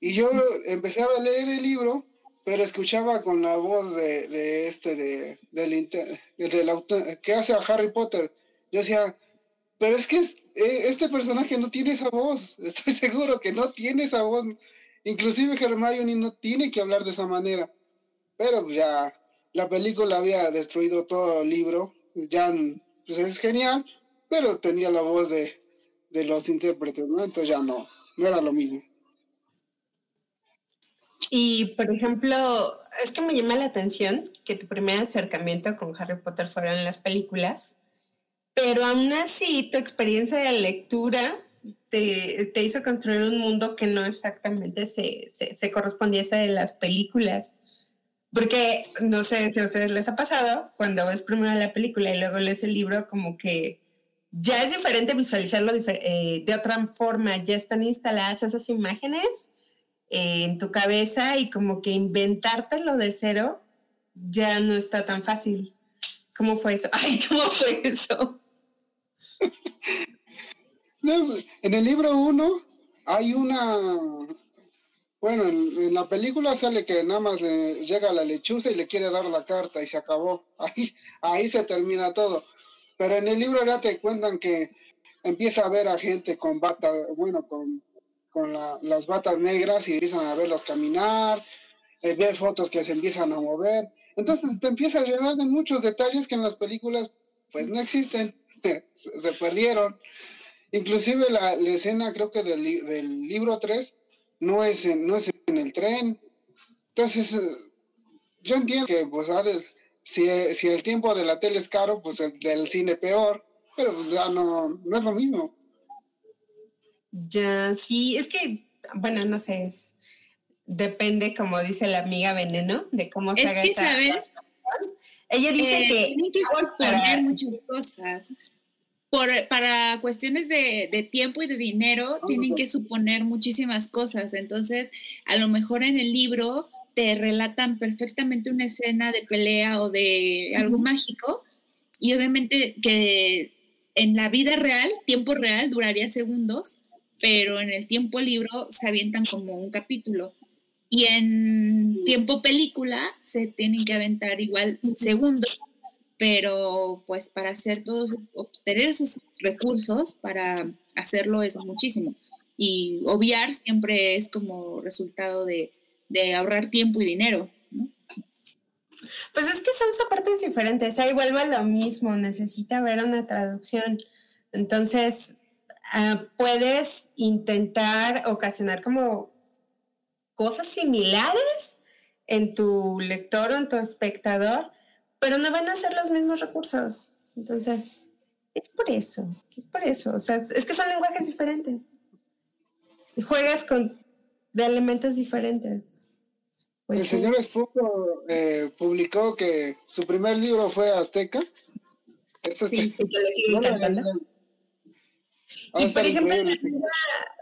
[SPEAKER 3] y yo empecé a leer el libro pero escuchaba con la voz de, de este, de, del, del, que hace a Harry Potter. Yo decía, pero es que eh, este personaje no tiene esa voz, estoy seguro que no tiene esa voz. Inclusive Hermione no tiene que hablar de esa manera. Pero pues, ya la película había destruido todo el libro, ya pues es genial, pero tenía la voz de, de los intérpretes, ¿no? Entonces ya no, no era lo mismo.
[SPEAKER 2] Y, por ejemplo, es que me llama la atención que tu primer acercamiento con Harry Potter fueron las películas, pero aún así tu experiencia de lectura te, te hizo construir un mundo que no exactamente se, se, se correspondiese de las películas. Porque no sé si a ustedes les ha pasado, cuando ves primero la película y luego lees el libro, como que ya es diferente visualizarlo eh, de otra forma, ya están instaladas esas imágenes en tu cabeza y como que inventártelo de cero ya no está tan fácil. ¿Cómo fue eso? Ay, ¿cómo fue eso?
[SPEAKER 3] en el libro uno hay una, bueno, en, la película sale que nada más le llega la lechuza y le quiere dar la carta y se acabó. Ahí, ahí se termina todo. Pero en el libro ya te cuentan que empieza a ver a gente con bata, bueno, con con las batas negras y empiezan a verlas caminar, eh, ve fotos que se empiezan a mover. Entonces te empieza a llenar de muchos detalles que en las películas pues no existen, se, perdieron. Inclusive la, escena creo que del, libro 3 no es, en, no es en el tren. Entonces eh, yo entiendo que pues si, si el tiempo de la tele es caro, pues el del cine peor, pero pues, ya no, no es lo mismo.
[SPEAKER 2] Ya, sí, es que, bueno, no sé, es, depende, como dice la amiga Veneno, de cómo se haga esa Ella dice eh, que...
[SPEAKER 1] Tienen que suponer muchas cosas. Por, para cuestiones de, de, tiempo y de dinero, tienen que suponer muchísimas cosas. Entonces, a lo mejor en el libro te relatan perfectamente una escena de pelea o de algo mágico, y obviamente que en la vida real, tiempo real, duraría segundos, pero en el tiempo libro se avientan como un capítulo. Y en tiempo película se tienen que aventar igual segundos, pero pues para hacer todos, obtener esos recursos para hacerlo es muchísimo. Y obviar siempre es como resultado de, de ahorrar tiempo y dinero.
[SPEAKER 2] Pues es que son partes diferentes, ahí vuelve a lo mismo, necesita ver una traducción. Entonces, Ah, puedes intentar ocasionar como cosas similares en tu lector o en tu espectador, pero no van a ser los mismos recursos. Entonces, es por eso, es por eso. O sea, es que son lenguajes diferentes. Y juegas con de elementos diferentes.
[SPEAKER 3] Pues el señor Esputo eh, publicó que su primer libro fue Azteca.
[SPEAKER 2] Esto sí, que le sigue encantando. Y por ejemplo,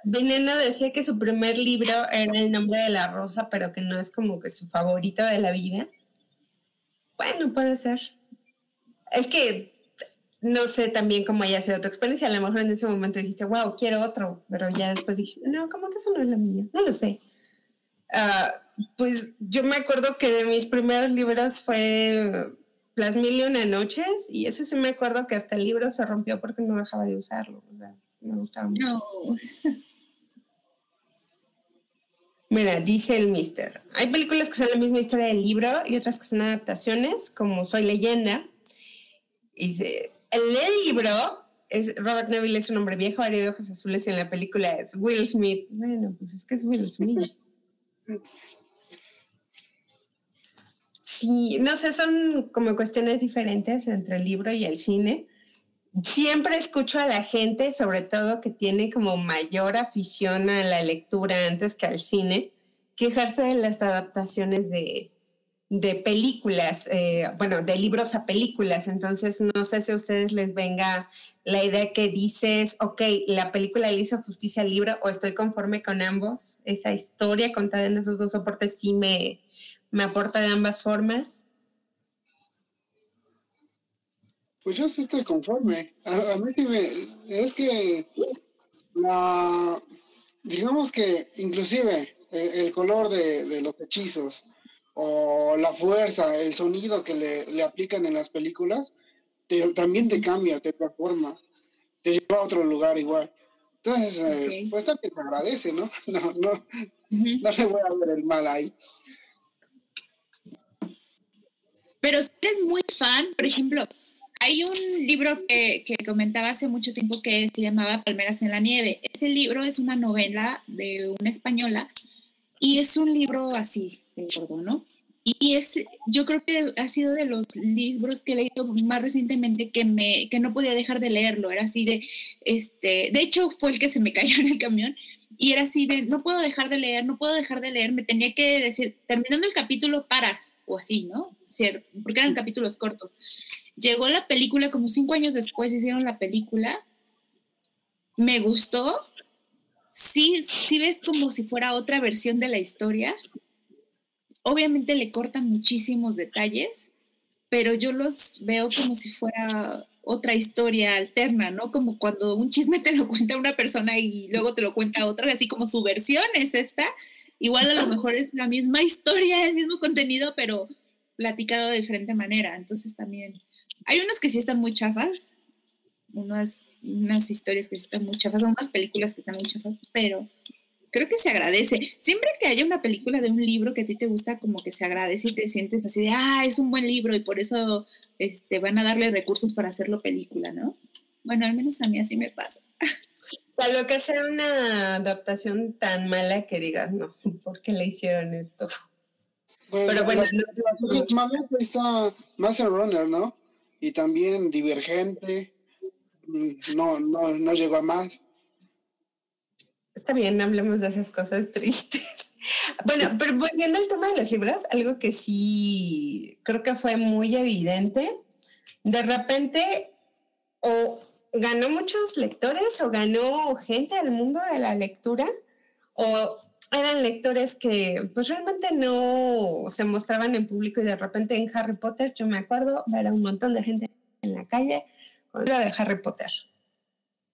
[SPEAKER 2] Veneno decía que su primer libro era El nombre de la rosa, pero que no es como que su favorito de la vida. Bueno, puede ser. Es que no sé también cómo haya sido tu experiencia. A lo mejor en ese momento dijiste, wow, quiero otro, pero ya después dijiste, no, como que eso no es la mía. No lo sé. Ah, pues yo me acuerdo que de mis primeros libros fue Las Mil y Una Noches, y eso sí me acuerdo que hasta el libro se rompió porque no dejaba de usarlo. O sea, me gustaba mucho. No. Mira, dice el mister. Hay películas que son la misma historia del libro y otras que son adaptaciones, como Soy Leyenda. Y dice, el libro es Robert Neville es un hombre viejo, área de ojos azules y en la película es Will Smith. Bueno, pues es que es Will Smith. Sí, no sé, son como cuestiones diferentes entre el libro y el cine. Siempre escucho a la gente, sobre todo que tiene como mayor afición a la lectura antes que al cine, quejarse de las adaptaciones de, de películas, eh, bueno, de libros a películas. Entonces, no sé si a ustedes les venga la idea que dices, ok, la película le hizo justicia al libro o estoy conforme con ambos. Esa historia contada en esos dos soportes sí me, me aporta de ambas formas.
[SPEAKER 3] Pues yo sí estoy conforme. A, mí sí me... Es que la... Digamos que inclusive el, color de, de, los hechizos o la fuerza, el sonido que le, le aplican en las películas, también te cambia, te transforma, te lleva a otro lugar igual. Entonces, eh, pues también se agradece, ¿no? No, no, no le voy a ver el mal ahí.
[SPEAKER 1] Pero si eres muy fan, por ejemplo, hay un libro que, comentaba hace mucho tiempo que se llamaba Palmeras en la Nieve. Ese libro es una novela de una española y es un libro así, de gordo, ¿no? Y es, yo creo que ha sido de los libros que he leído más recientemente que, me, que no podía dejar de leerlo. Era así de, este, de hecho fue el que se me cayó en el camión y era así de, no puedo dejar de leer, no puedo dejar de leer. Me tenía que decir, terminando el capítulo, paras, o así, ¿no? Cierto, porque eran capítulos cortos. Llegó la película, como cinco años después hicieron la película. Me gustó. Sí, sí ves como si fuera otra versión de la historia, obviamente le cortan muchísimos detalles, pero yo los veo como si fuera otra historia alterna, ¿no? Como cuando un chisme te lo cuenta una persona y luego te lo cuenta otra, así como su versión es esta. Igual a lo mejor es la misma historia, el mismo contenido, pero platicado de diferente manera. Entonces también hay unos que sí están muy chafas, unas, unas historias que están muy chafas, unas películas que están muy chafas, pero creo que se agradece. Siempre que haya una película de un libro que a ti te gusta, como que se agradece y te sientes así de, ah, es un buen libro y por eso este, van a darle recursos para hacerlo película, ¿no? Bueno, al menos a mí así me pasa.
[SPEAKER 2] Salvo que sea una adaptación tan mala que digas, no, ¿por qué le hicieron esto?
[SPEAKER 3] Pues, Pero bueno, las, malas ahí está Master Runner, ¿no? Y también Divergente, mm, no, no, no llegó a más.
[SPEAKER 2] Está bien, hablemos de esas cosas tristes. Bueno, pero volviendo al tema de los libros, algo que sí creo que fue muy evidente, de repente o ganó muchos lectores o ganó gente al mundo de la lectura o eran lectores que pues realmente no se mostraban en público y de repente en Harry Potter, yo me acuerdo, era un montón de gente en la calle con lo de Harry Potter.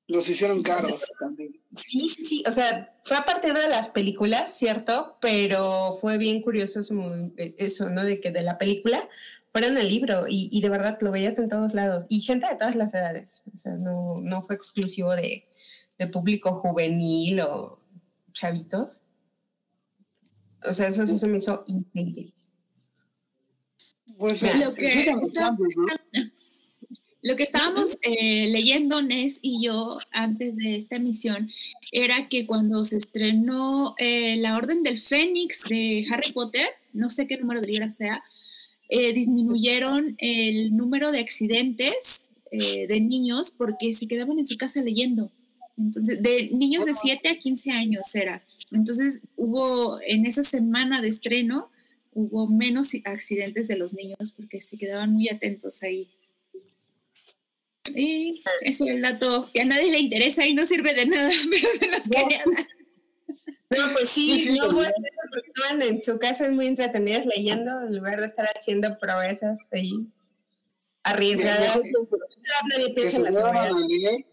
[SPEAKER 3] Los hicieron caros también.
[SPEAKER 2] Sí, sí, o sea, fue a partir de las películas, ¿cierto? Pero fue bien curioso eso, ¿no? De que de la película fueran el libro y, de verdad lo veías en todos lados y gente de todas las edades, o sea, no, no fue exclusivo de, público juvenil o chavitos. O sea, eso sí se me hizo increíble.
[SPEAKER 1] Pues lo que, lo que estábamos eh, leyendo, Nes y yo, antes de esta emisión, era que cuando se estrenó eh, La Orden del Fénix de Harry Potter, no sé qué número de libros sea, eh, disminuyeron el número de accidentes eh, de niños porque se quedaban en su casa leyendo. Entonces, de niños de 7 a 15 años era. Entonces, hubo en esa semana de estreno, hubo menos accidentes de los niños porque se quedaban muy atentos ahí. Y eso es el dato que a nadie le interesa y no sirve de nada, pero se los quería.
[SPEAKER 2] No, pues sí, no, pues, estaban en su casa muy entretenidas leyendo en lugar de estar haciendo proezas ahí arriesgadas.
[SPEAKER 3] Que, se leer,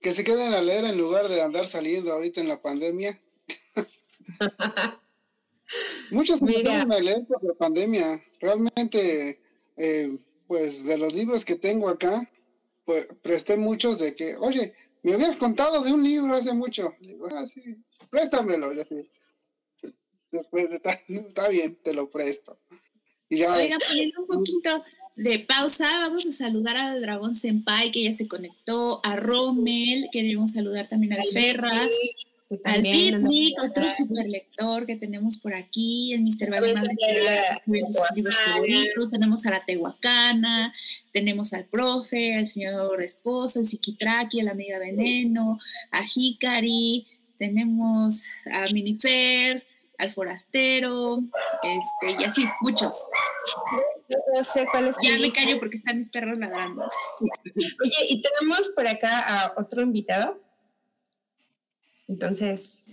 [SPEAKER 3] que se queden a leer en lugar de andar saliendo ahorita en la pandemia. Muchos me quedan a leer por la pandemia. Realmente, eh, pues de los libros que tengo acá, pues presté muchos de que, oye, me habías contado de un libro hace mucho. Le digo, ah, sí, préstamelo. Después, está, está bien, te lo presto.
[SPEAKER 1] Y ya, Oiga, poniendo un poquito de pausa, vamos a saludar al Dragón Senpai que ya se conectó, a Rommel, queremos saludar también a Ferras, al Pitnik, otro super lector que tenemos por aquí, el Mr. Valdemar tenemos a la Tehuacana, tenemos al profe, al señor esposo, el Psiquitraqui, a la amiga Veneno, a Hikari, tenemos a Minifer, al Forastero, este, y así, muchos.
[SPEAKER 2] No sé cuál es.
[SPEAKER 1] Ya me callo porque están mis perros ladrando.
[SPEAKER 2] Oye, y tenemos por acá a otro invitado. Entonces,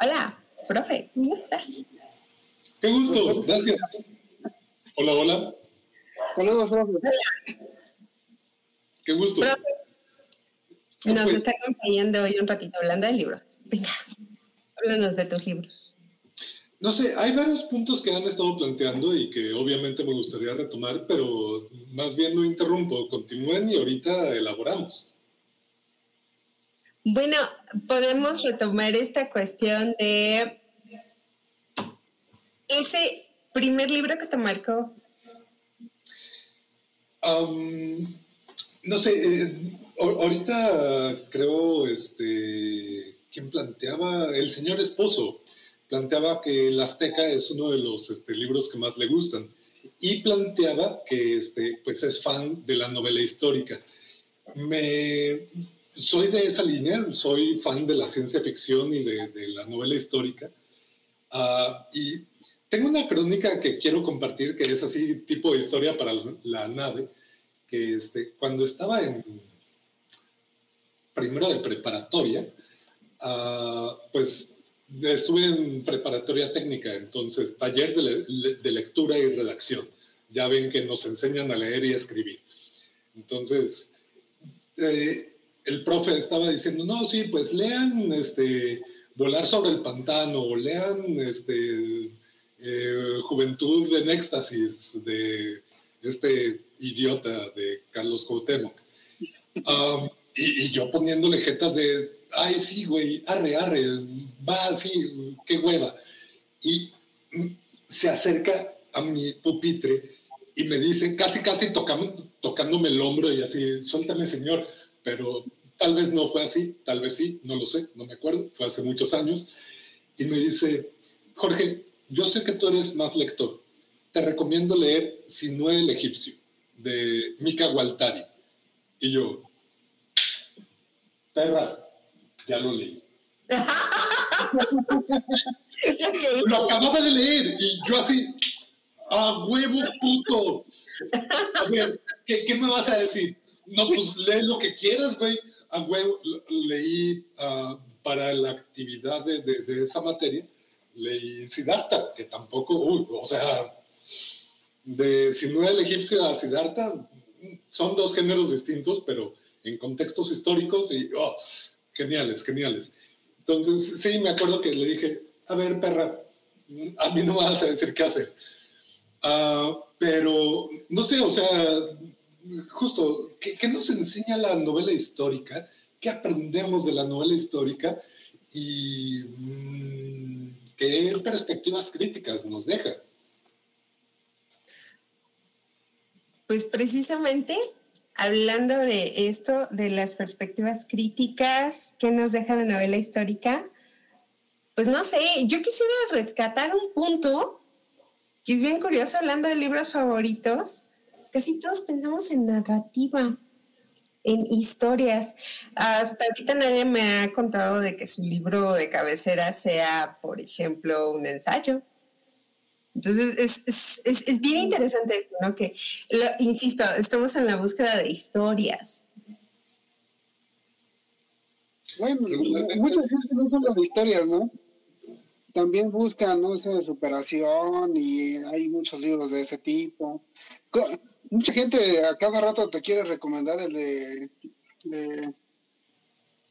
[SPEAKER 2] hola, profe, ¿cómo estás?
[SPEAKER 4] Qué gusto, gracias. Hola, hola.
[SPEAKER 3] Saludos, profe.
[SPEAKER 4] Qué gusto.
[SPEAKER 2] nos pues. está acompañando hoy un ratito hablando de libros. Venga, háblanos de tus libros.
[SPEAKER 4] No sé, hay varios puntos que han estado planteando y que obviamente me gustaría retomar, pero más bien no interrumpo, continúen y ahorita elaboramos.
[SPEAKER 2] Bueno, podemos retomar esta cuestión de ese primer libro que te marcó.
[SPEAKER 4] no sé, eh, ahorita creo, este, ¿quién planteaba? El señor esposo planteaba que el Azteca es uno de los este, libros que más le gustan y planteaba que este, pues es fan de la novela histórica. Me, soy de esa línea, soy fan de la ciencia ficción y de, la novela histórica. Ah, y tengo una crónica que quiero compartir, que es así, tipo de historia para la, nave, que este, cuando estaba en primero de preparatoria, uh, pues estuve en preparatoria técnica, entonces taller de, lectura y redacción. Ya ven que nos enseñan a leer y a escribir. Entonces, eh, el profe estaba diciendo, no, sí, pues lean este, Volar sobre el pantano, o lean este, eh, Juventud en éxtasis de este idiota de Carlos Cuauhtémoc. Um, y, yo poniéndole jetas de, ay, sí, güey, arre, arre, va así, qué hueva. Y se acerca a mi pupitre y me dice, casi, casi tocándome el hombro y así, suéltame, señor, pero Tal vez no fue así, tal vez sí, no lo sé, no me acuerdo, fue hace muchos años. Y me dice, Jorge, yo sé que tú eres más lector. Te recomiendo leer Sinué el egipcio, de Mika Waltari. Y yo, perra, ya lo leí. lo acababa de leer y yo así, a huevo puto. A ver, ¿qué, ¿qué, me vas a decir? No, pues lee lo que quieras, güey a huevo, leí ah, para la actividad de, de, esa materia, leí Siddhartha, que tampoco, uy, o sea, de Sinué el egipcio a Siddhartha son dos géneros distintos, pero en contextos históricos y, oh, geniales, geniales. Entonces, sí, me acuerdo que le dije, a ver, perra, a mí no me vas a decir qué hacer. Uh, pero, no sé, o sea, justo, ¿qué, nos enseña la novela histórica? ¿Qué aprendemos de la novela histórica? Y mm, qué perspectivas críticas nos deja.
[SPEAKER 2] Pues precisamente hablando de esto, de las perspectivas críticas que nos deja la novela histórica, pues no sé, yo quisiera rescatar un punto que es bien curioso, hablando de libros favoritos, casi todos pensamos en narrativa, en historias. Hasta ahorita nadie me ha contado de que su libro de cabecera sea, por ejemplo, un ensayo. Entonces, es, bien interesante esto, ¿no? Que, insisto, estamos en la búsqueda de historias.
[SPEAKER 3] Bueno, mucha gente no son las historias, ¿no? también buscan, ¿no? Esa superación y hay muchos libros de ese tipo. Mucha gente a cada rato te quiere recomendar el de,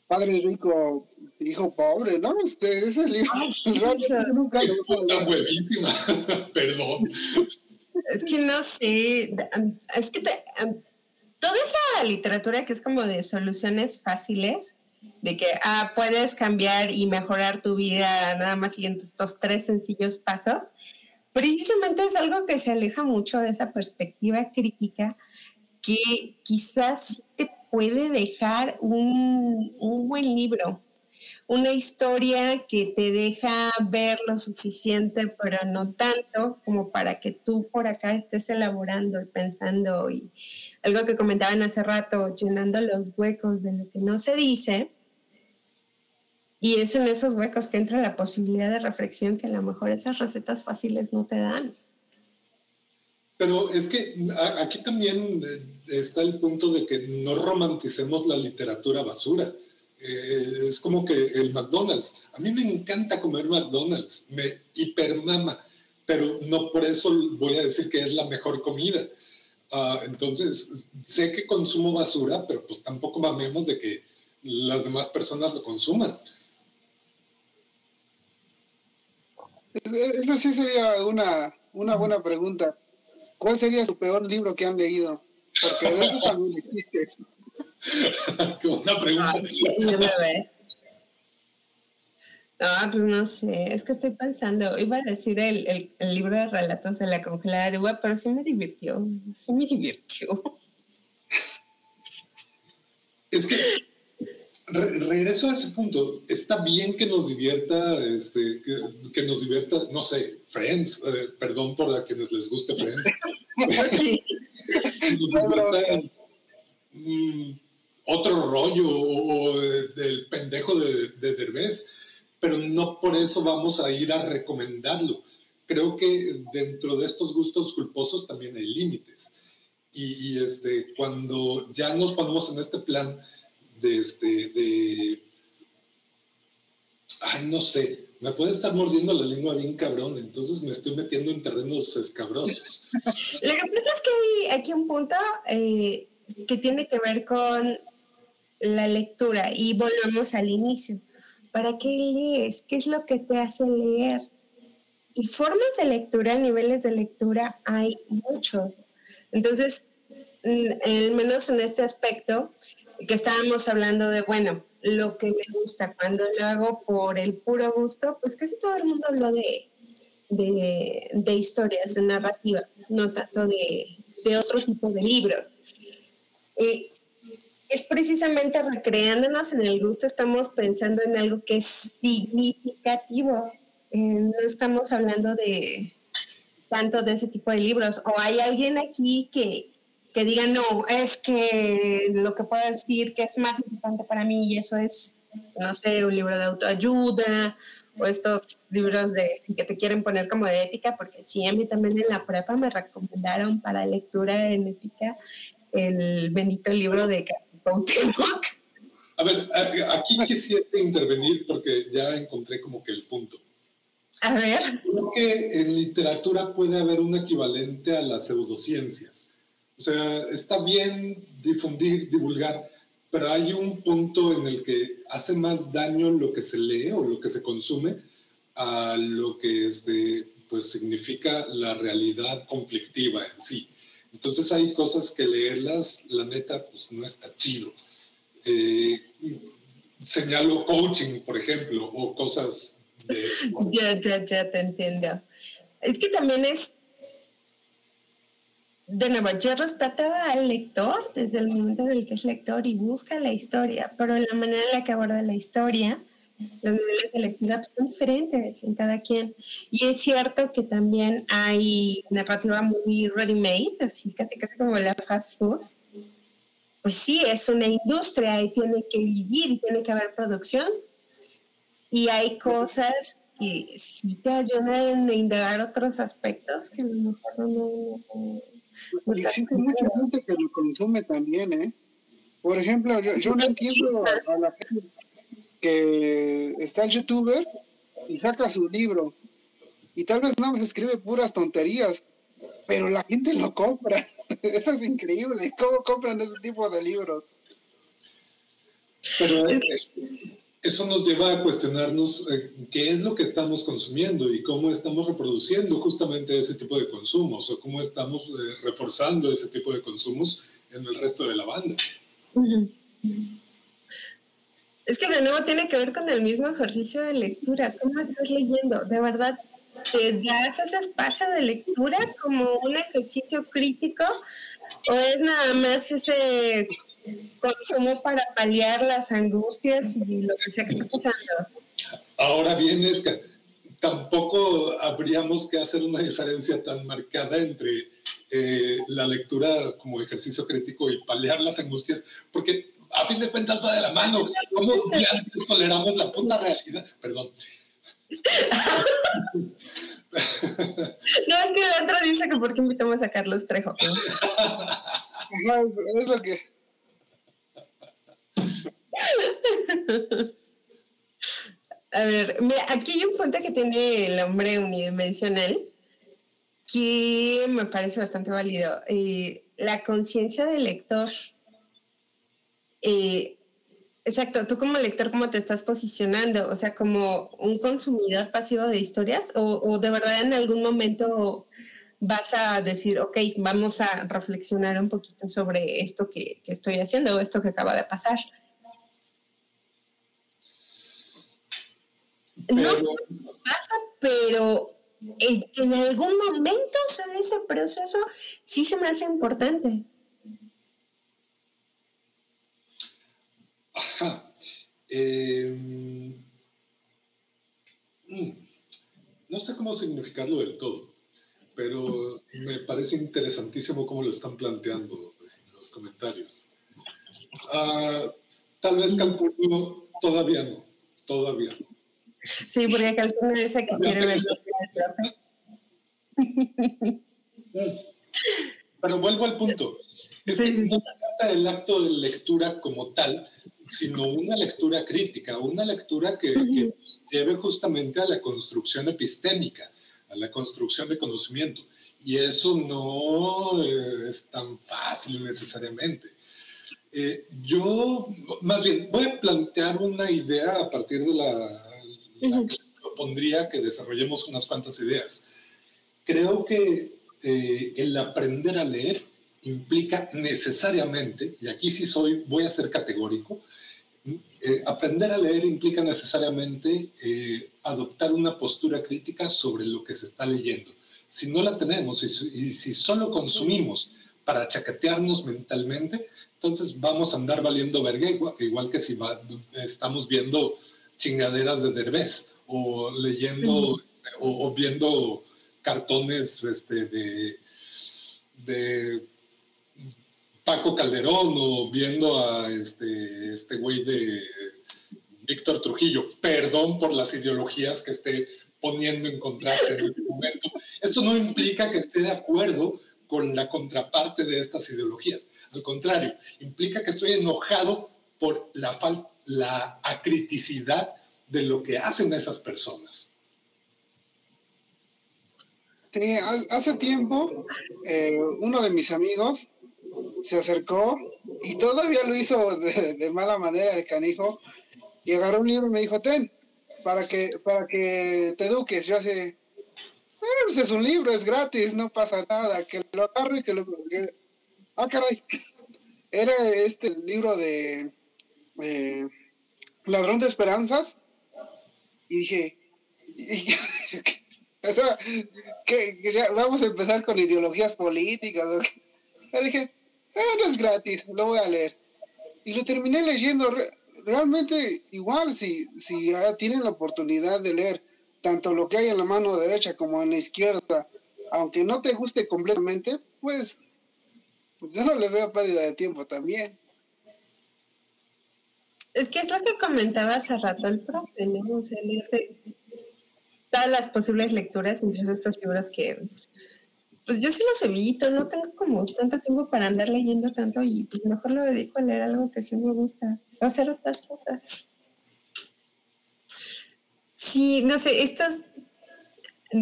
[SPEAKER 3] Padre Rico, Hijo Pobre, ¿no? Este, ese libro.
[SPEAKER 4] nunca Está buenísima, perdón.
[SPEAKER 2] Es que no sé, es que toda esa literatura que es como de soluciones fáciles, de que ah, puedes cambiar y mejorar tu vida nada más siguiendo estos tres sencillos pasos, precisamente es algo que se aleja mucho de esa perspectiva crítica que quizás te puede dejar un, un buen libro, una historia que te deja ver lo suficiente, pero no tanto como para que tú por acá estés elaborando y pensando y algo que comentaban hace rato, llenando los huecos de lo que no se dice y es en esos huecos que entra la posibilidad de reflexión que a lo mejor esas recetas fáciles no te dan.
[SPEAKER 4] Pero es que aquí también eh, está el punto de que no romanticemos la literatura basura. Eh, es como que el McDonald's. A mí me encanta comer McDonald's, me hipermama, pero no por eso voy a decir que es la mejor comida. Ah, entonces, sé que consumo basura, pero pues tampoco mamemos de que las demás personas lo consuman.
[SPEAKER 3] Esa sí sería una, una buena pregunta. ¿Cuál sería su peor libro que han leído? Porque de eso también existe.
[SPEAKER 4] Qué buena pregunta.
[SPEAKER 2] No, pues no sé, es que estoy pensando, iba a decir el, el, el libro de relatos de la congelada pero sí me divirtió, sí me divirtió.
[SPEAKER 4] Es que regreso a ese punto. Está bien que nos divierta, este, que, nos divierta, no sé, Friends, eh, perdón por a quienes les guste Friends. nos divierta mm, otro rollo o, del pendejo de, de Derbez, pero no por eso vamos a ir a recomendarlo. Creo que dentro de estos gustos culposos también hay límites. Y, y este, cuando ya nos ponemos en este plan, de, este, de, ay, no sé, me puede estar mordiendo la lengua bien cabrón, entonces me estoy metiendo en terrenos escabrosos.
[SPEAKER 2] Lo que pasa es que hay aquí un punto eh, que tiene que ver con la lectura y volvemos al inicio. ¿Para qué lees? ¿Qué es lo que te hace leer? Y formas de lectura, niveles de lectura, hay muchos. Entonces, al menos en este aspecto, que estábamos hablando de, bueno, lo que me gusta cuando lo hago por el puro gusto, pues casi todo el mundo habló de, de, historias, de narrativa, no tanto de, de otro tipo de libros. Y es precisamente recreándonos en el gusto, estamos pensando en algo que es significativo. Eh, no estamos hablando de tanto de ese tipo de libros. O hay alguien aquí que, que digan, no, es que lo que puedo decir que es más importante para mí y eso es, no sé, un libro de autoayuda o estos libros de que te quieren poner como de ética, porque sí, a mí también en la prepa me recomendaron para lectura en ética el bendito libro de Cuauhtémoc.
[SPEAKER 4] A ver, aquí quisiera intervenir porque ya encontré como que el punto.
[SPEAKER 2] A ver.
[SPEAKER 4] Creo que en literatura puede haber un equivalente a las pseudociencias. O sea, está bien difundir, divulgar, pero hay un punto en el que hace más daño lo que se lee o lo que se consume a lo que este, pues significa la realidad conflictiva en sí. Entonces hay cosas que leerlas, la neta, pues no está chido. Eh, señalo coaching, por ejemplo, o cosas de...
[SPEAKER 2] Ya, ya, ya te entiendo. Es que también es de nuevo, yo respeto al lector desde el momento en el que es lector y busca la historia, pero la manera en la que aborda la historia los niveles de lectura son diferentes en cada quien. Y es cierto que también hay narrativa muy ready-made, así casi casi como la fast food. Pues sí, es una industria y tiene que vivir y tiene que haber producción. Y hay cosas que sí te ayudan a indagar otros aspectos que a lo mejor no,
[SPEAKER 3] sí, hay mucha gente que lo consume también, ¿eh? Por ejemplo, yo, yo no entiendo a la gente que está el youtuber y saca su libro y tal vez no me escribe puras tonterías, pero la gente lo compra. Eso es increíble. ¿Cómo compran ese tipo de libros?
[SPEAKER 4] Pero eh, eso nos lleva a cuestionarnos eh, qué es lo que estamos consumiendo y cómo estamos reproduciendo justamente ese tipo de consumos o cómo estamos eh, reforzando ese tipo de consumos en el resto de la banda.
[SPEAKER 2] Es que de nuevo tiene que ver con el mismo ejercicio de lectura. ¿Cómo estás leyendo? ¿De verdad te das ese espacio de lectura como un ejercicio crítico o es nada más ese consumo para paliar las angustias y lo que sea que está pasando?
[SPEAKER 4] Ahora bien, es que tampoco habríamos que hacer una diferencia tan marcada entre eh, la lectura como ejercicio crítico y paliar las angustias, porque a fin de cuentas va de la mano. ¿Cómo antes toleramos la puta realidad? Perdón.
[SPEAKER 2] No, es que el otro dice que por qué invitamos a Carlos Trejo.
[SPEAKER 3] es, lo que.
[SPEAKER 2] A ver, mira, aquí hay un punto que tiene el hombre unidimensional que me parece bastante válido. Eh, la conciencia del lector eh, exacto, tú como lector, ¿cómo te estás posicionando? O sea, como un consumidor pasivo de historias o, de verdad en algún momento vas a decir, ok, vamos a reflexionar un poquito sobre esto que, estoy haciendo o esto que acaba de pasar. No pasa, pero en, algún momento o sea, ese proceso sí se me hace importante.
[SPEAKER 4] Ajá. Em, mm, no sé cómo significarlo del todo, pero me parece interesantísimo cómo lo están planteando en los comentarios. Ah, tal vez Calpurno todavía no, todavía no.
[SPEAKER 2] Sí, porque Calpurno dice que quiere ver
[SPEAKER 4] Pero vuelvo al punto. Es que no se trata del acto de lectura como tal, sino una lectura crítica, una lectura que, nos lleve justamente a la construcción epistémica, a la construcción de conocimiento. Y eso no eh, es tan fácil necesariamente. Eh, yo, más bien, voy a plantear una idea a partir de la, la que propondría que desarrollemos unas cuantas ideas. Creo que eh, el aprender a leer implica necesariamente, y aquí sí soy, voy a ser categórico, eh, aprender a leer implica necesariamente eh, adoptar una postura crítica sobre lo que se está leyendo. Si no la tenemos y, si solo consumimos para chacatearnos mentalmente, entonces vamos a andar valiendo verga, igual, que si estamos viendo chingaderas de Derbez o leyendo o, viendo cartones este, de, de Paco Calderón o viendo a este, este güey de Víctor Trujillo. Perdón por las ideologías que esté poniendo en contraste en este momento. Esto no implica que esté de acuerdo con la contraparte de estas ideologías. Al contrario, implica que estoy enojado por la, la acriticidad de lo que hacen esas personas.
[SPEAKER 3] hace tiempo, eh, uno de mis amigos se acercó y todavía lo hizo de, mala manera el canijo y agarró un libro y me dijo, ten, para que, para que te eduques. Yo así, ah, pues es un libro, es gratis, no pasa nada, que lo agarro y que lo... ah, caray. Era este libro de Ladrón de Esperanzas y dije, que, vamos a empezar con ideologías políticas. Dije, eh, no es gratis, lo voy a leer. Y lo terminé leyendo realmente igual si, si tienen la oportunidad de leer tanto lo que hay en la mano derecha como en la izquierda, aunque no te guste completamente, pues, pues yo no le veo pérdida de tiempo también.
[SPEAKER 2] Es que es lo que comentaba hace rato el profe, ¿no? O sea, leer todas las posibles lecturas entre estos libros que pues yo sí los evito, no tengo como tanto tiempo para andar leyendo tanto y pues mejor lo dedico a leer algo que sí me gusta, hacer otras cosas. Sí, no sé, estas,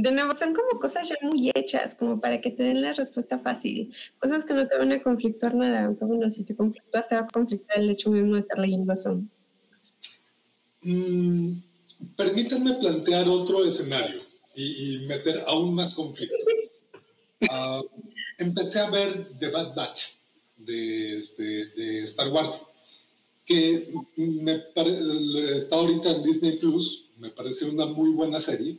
[SPEAKER 2] de nuevo, son como cosas ya muy hechas, como para que te den la respuesta fácil, cosas que no te van a conflictuar nada, aunque bueno, si te conflictúas te va a conflictar el hecho mismo de estar leyendo eso.
[SPEAKER 4] Mm, permítanme plantear otro escenario y, y meter aún más conflicto. Ah, empecé a ver The Bad Batch de, este, de Star Wars, que me está ahorita en Disney Plus, me parece una muy buena serie.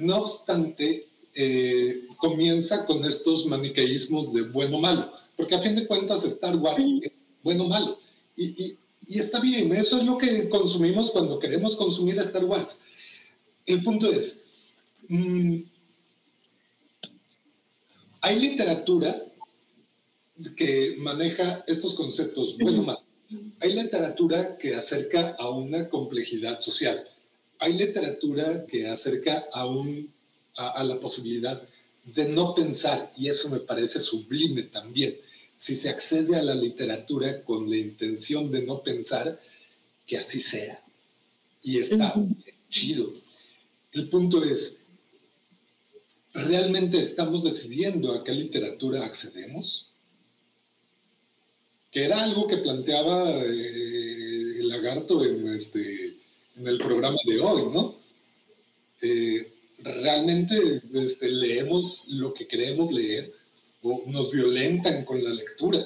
[SPEAKER 4] No obstante, eh, comienza con estos maniqueísmos de bueno o malo, porque a fin de cuentas Star Wars es bueno o malo. Y, y, y, está bien, eso es lo que consumimos cuando queremos consumir Star Wars. El punto es, mmm, hay literatura que maneja estos conceptos, bueno, mal. Hay literatura que acerca a una complejidad social. Hay literatura que acerca a, un, a, la posibilidad de no pensar, y eso me parece sublime también. Si se accede a la literatura con la intención de no pensar, que así sea. Y está chido. El punto es, ¿realmente estamos decidiendo a qué literatura accedemos? Que era algo que planteaba eh, el lagarto en, este, en el programa de hoy, ¿no? Eh, ¿Realmente este, leemos lo que queremos leer o nos violentan con la lectura?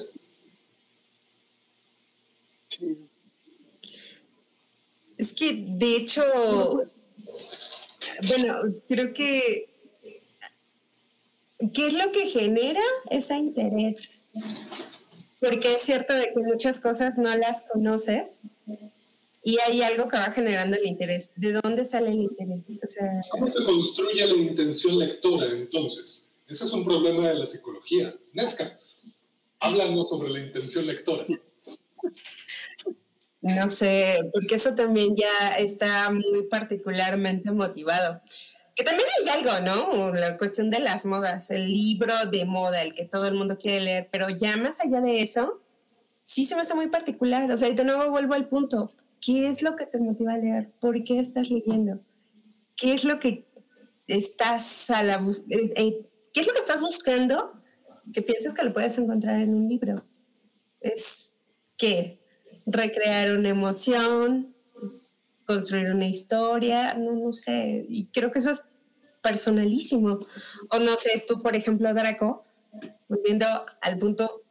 [SPEAKER 2] Es que, de hecho, bueno, creo que ¿Qué es lo que genera ese interés? Porque es cierto que muchas cosas no las conoces y hay algo que va generando el interés. ¿De dónde sale el interés?
[SPEAKER 4] ¿Cómo se construye la intención lectora entonces? Ese es un problema de la psicología. Nesca, háblanos sobre la intención lectora.
[SPEAKER 2] No sé, porque eso también ya está muy particularmente motivado. Que también hay algo, ¿no? La cuestión de las modas, el libro de moda, el que todo el mundo quiere leer, pero ya más allá de eso, sí se me hace muy particular. O sea, y de nuevo vuelvo al punto. ¿Qué es lo que te motiva a leer? ¿Por qué estás leyendo? ¿Qué es lo que estás a la eh, eh, ¿Qué es lo que estás buscando que piensas que lo puedes encontrar en un libro? Es que recrear una emoción, construir una historia, no, no sé, y creo que eso es personalísimo. O no sé, tú, por ejemplo, Draco, volviendo al punto,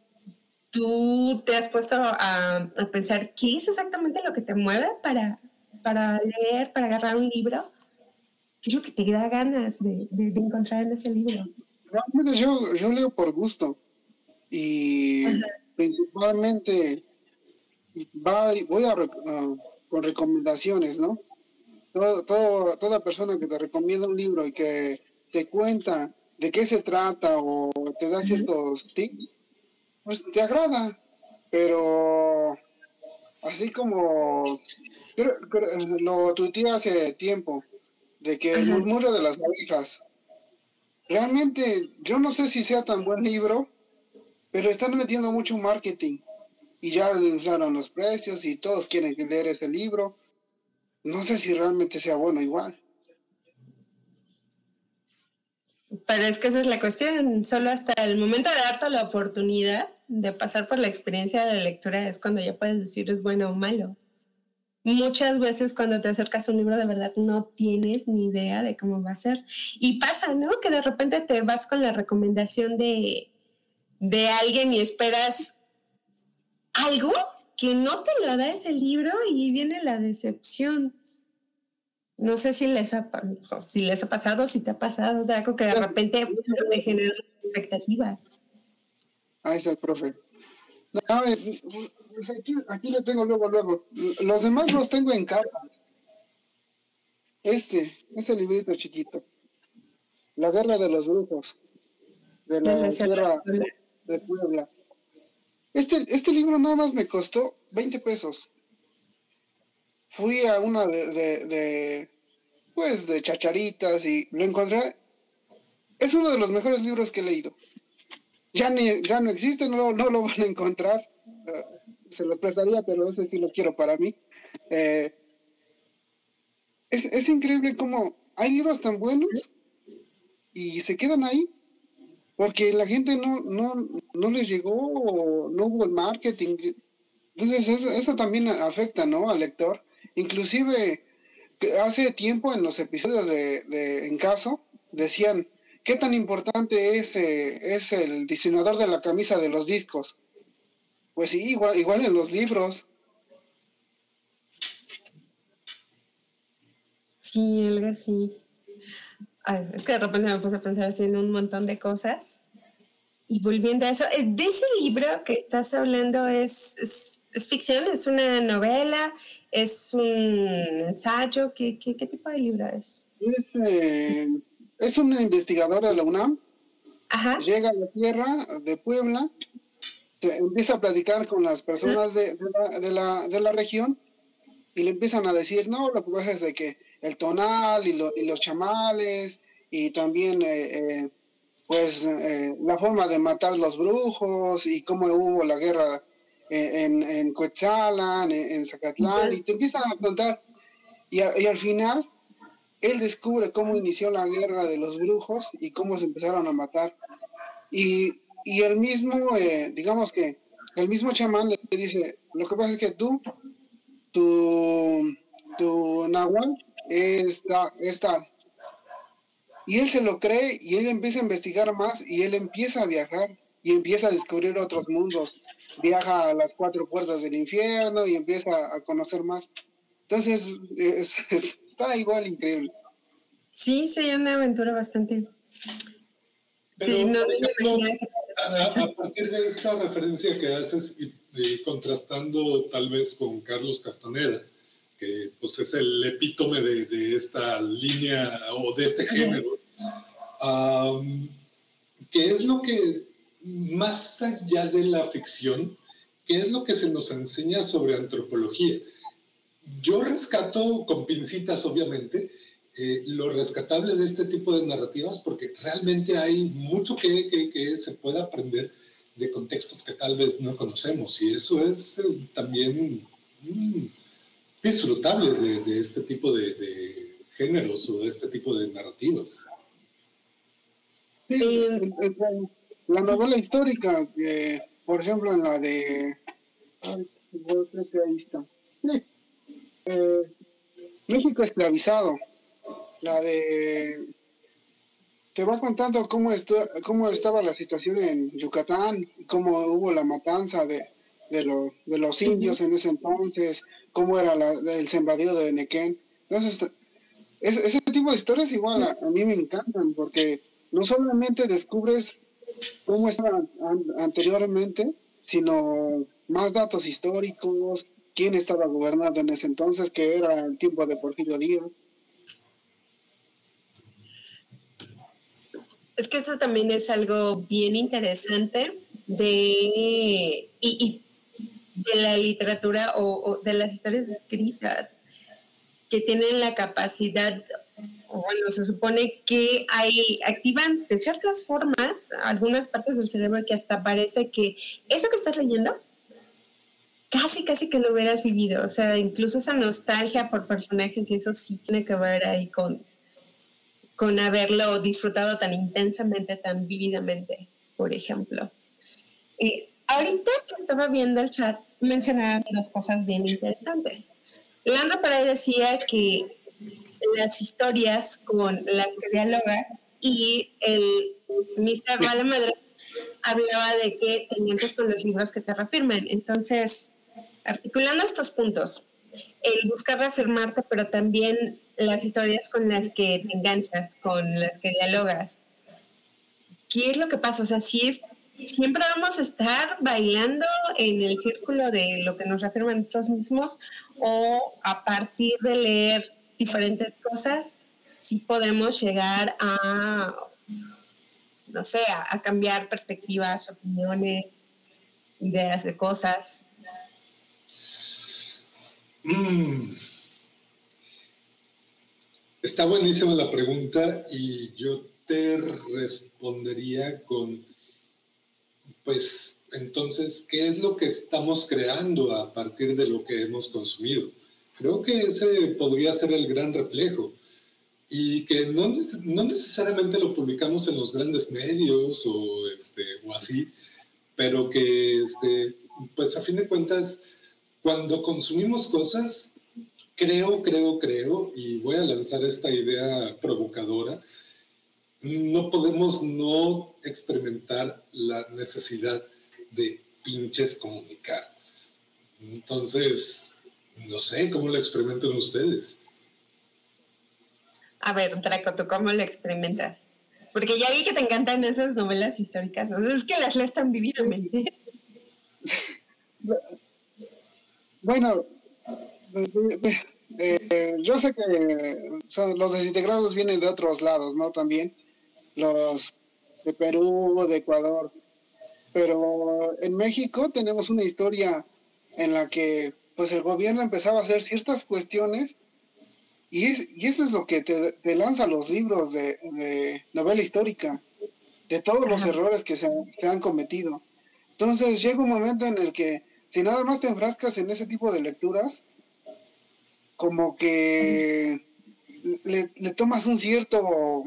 [SPEAKER 2] tú te has puesto a, pensar qué es exactamente lo que te mueve para, para leer, para agarrar un libro. ¿Qué es lo que te da ganas de, encontrar en ese libro?
[SPEAKER 3] Realmente yo, yo leo por gusto y principalmente voy a, con recomendaciones, ¿no? Todo, toda persona que te recomienda un libro y que te cuenta de qué se trata o te da ciertos tips, pues te agrada. Pero así como lo tuiteé hace tiempo, de que el murmullo de las abejas, realmente yo no sé si sea tan buen libro, pero están metiendo mucho marketing y ya usaron los precios y todos quieren leer ese libro. No sé si realmente sea bueno igual.
[SPEAKER 2] Pero es que esa es la cuestión. Solo hasta el momento de darte la oportunidad de pasar por la experiencia de la lectura es cuando ya puedes decir es bueno o malo. Muchas veces cuando te acercas a un libro de verdad no tienes ni idea de cómo va a ser. Y pasa, ¿no? Que de repente te vas con la recomendación de, de alguien y esperas algo que no te lo da ese libro y viene la decepción. No sé si les ha, si les ha pasado, si te ha pasado de algo que de repente te genera expectativa.
[SPEAKER 3] Ah, es el profe. eh, pues aquí, aquí lo tengo luego, luego. Los demás los tengo en casa. Este, este librito chiquito. La guerra de los brujos. De la guerra de Puebla. Este, este libro nada más me costó 20 pesos. Fui a una de, de, pues, de chacharitas y lo encontré. Es uno de los mejores libros que he leído. Ya, ni, ya no existe, no, no lo van a encontrar. Eh, se los prestaría, pero ese sí lo quiero para mí. Eh, es, es increíble cómo hay libros tan buenos y se quedan ahí porque la gente no, no, no les llegó, no hubo el marketing. Entonces eso, eso también afecta, ¿no? Al lector. Inclusive hace tiempo en los episodios de, de En Caso decían, ¿qué tan importante es, eh, es el diseñador de la camisa de los discos? Pues sí, igual, igual en los libros.
[SPEAKER 2] Sí, algo así. es que de repente me puse a pensar así en un montón de cosas. Y volviendo a eso, eh, de ese libro que estás hablando es, es, ficción, es una novela, es un ensayo, ¿qué, qué, qué tipo de libro es?
[SPEAKER 3] Es, eh, es un investigador de la UNAM, Ajá. llega a la tierra de Puebla, empieza a platicar con las personas de, de, la, de, la, de la región y le empiezan a decir, no, lo que pasa es de que el tonal y, lo, y los chamales y también eh, eh, pues eh, la forma de matar los brujos y cómo hubo la guerra en, en Coetzalan, en, Zacatlán, y te empiezan a contar. Y, y, al final, él descubre cómo inició la guerra de los brujos y cómo se empezaron a matar. Y, y el mismo, digamos que, el mismo chamán le dice, lo que pasa es que tú, tu, tu nahual, es, es tal. Y él se lo cree y él empieza a investigar más y él empieza a viajar y empieza a descubrir otros mundos. Viaja a las cuatro puertas del infierno y empieza a conocer más. Entonces, está igual increíble.
[SPEAKER 2] Sí, sería una aventura bastante. sí, no,
[SPEAKER 4] a, partir de esta referencia que haces y contrastando tal vez con Carlos Castaneda, que pues es el epítome de, de esta línea o de este género. Um, ¿Qué es lo que, más allá de la ficción, qué es lo que se nos enseña sobre antropología? Yo rescato con pincitas, obviamente, eh, lo rescatable de este tipo de narrativas porque realmente hay mucho que, que, que se puede aprender de contextos que tal vez no conocemos y eso es eh, también... Mm, disfrutable de, de este tipo de, de, géneros o de este tipo de narrativas.
[SPEAKER 3] Sí, la novela histórica, que, por ejemplo, en la de... Ay, creo que ahí está. Eh, México esclavizado, la de... Te va contando cómo, esto, cómo estaba la situación en Yucatán, cómo hubo la matanza de, de, lo, de los indios en ese entonces, cómo era el sembradío de Nequén. Entonces, ese tipo de historias igual a, mí me encantan porque no solamente descubres cómo estaba anteriormente, sino más datos históricos, quién estaba gobernando en ese entonces, que era el tiempo de Porfirio Díaz.
[SPEAKER 2] Es que esto también es algo bien interesante de y de la literatura o, de las historias escritas que tienen la capacidad, bueno, se supone que hay, activan de ciertas formas algunas partes del cerebro que hasta parece que eso que estás leyendo, casi, casi que lo hubieras vivido. O sea, incluso esa nostalgia por personajes y eso sí tiene que ver ahí con, con haberlo disfrutado tan intensamente, tan vividamente, por ejemplo. Eh, ahorita que estaba viendo el chat, mencionaron dos cosas bien interesantes. Landa Paredes decía que las historias con las que dialogas y el Mr. Mala Madre hablaba de que te mientes con los libros que te reafirmen. Entonces, articulando estos puntos, el buscar reafirmarte, pero también las historias con las que te enganchas, con las que dialogas. ¿Qué es lo que pasa? O sea, si es siempre vamos a estar bailando en el círculo de lo que nos refiere a nosotros mismos o a partir de leer diferentes cosas, sí podemos llegar a, no sé, a, cambiar perspectivas, opiniones, ideas de cosas.
[SPEAKER 4] Mm. Está buenísima la pregunta y yo te respondería con pues entonces, ¿qué es lo que estamos creando a partir de lo que hemos consumido? Creo que ese podría ser el gran reflejo y que no, no necesariamente lo publicamos en los grandes medios o, este, o así, pero que, este, pues a fin de cuentas, cuando consumimos cosas, creo, creo, creo, y voy a lanzar esta idea provocadora, no podemos no experimentar la necesidad de pinches comunicar. Entonces, no sé, ¿cómo lo experimentan ustedes?
[SPEAKER 2] A ver, Draco, ¿tú cómo lo experimentas? Porque ya vi que te encantan esas novelas históricas. es que las lees tan vividamente.
[SPEAKER 3] Bueno, eh, yo sé que los desintegrados vienen de otros lados, ¿no? También los de Perú, de Ecuador. Pero en México tenemos una historia en la que pues el gobierno empezaba a hacer ciertas cuestiones y, y eso es lo que te, lanza los libros de, novela histórica, de todos los errores que se, han cometido. Entonces llega un momento en el que si nada más te enfrascas en ese tipo de lecturas, como que le, le tomas un cierto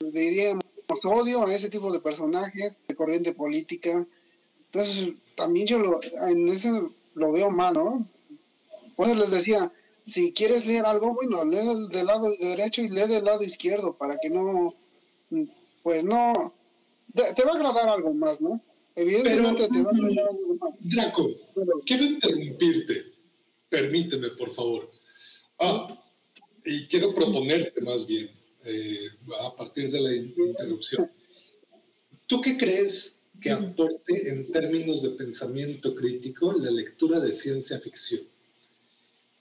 [SPEAKER 3] diríamos, odio a ese tipo de personajes de corriente política. Entonces, también yo lo, en eso lo veo mal, ¿no? Por eso les decía, si quieres leer algo, bueno, lee del lado derecho y lee del lado izquierdo para que no, pues no, te, va a agradar algo más, ¿no?
[SPEAKER 4] Evidentemente te va a agradar algo más. Draco, quiero interrumpirte. Permíteme, por favor. Ah, y quiero proponerte más bien. Eh, a partir de la interrupción. ¿Tú qué crees que aporte en términos de pensamiento crítico la lectura de ciencia ficción?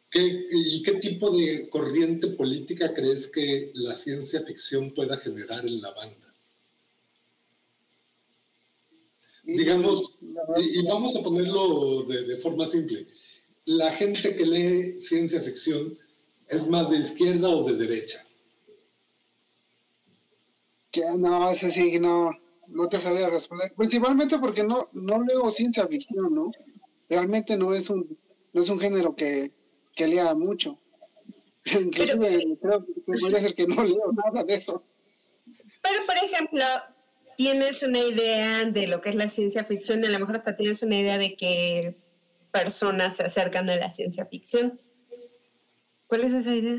[SPEAKER 4] ¿Qué, ¿Y qué tipo de corriente política crees que la ciencia ficción pueda generar en la banda? Digamos, y, vamos a ponerlo de, de forma simple, la gente que lee ciencia ficción es más de izquierda o de derecha.
[SPEAKER 3] Que no, ese sí, no, no te sabía responder. Principalmente porque no, no leo ciencia ficción, ¿no? Realmente no es un, no es un género que, que lea mucho. Inclusive creo que podría ser que no leo nada de eso.
[SPEAKER 2] Pero, por ejemplo, tienes una idea de lo que es la ciencia ficción, a lo mejor hasta tienes una idea de qué personas se acercan a la ciencia ficción. ¿Cuál es esa idea?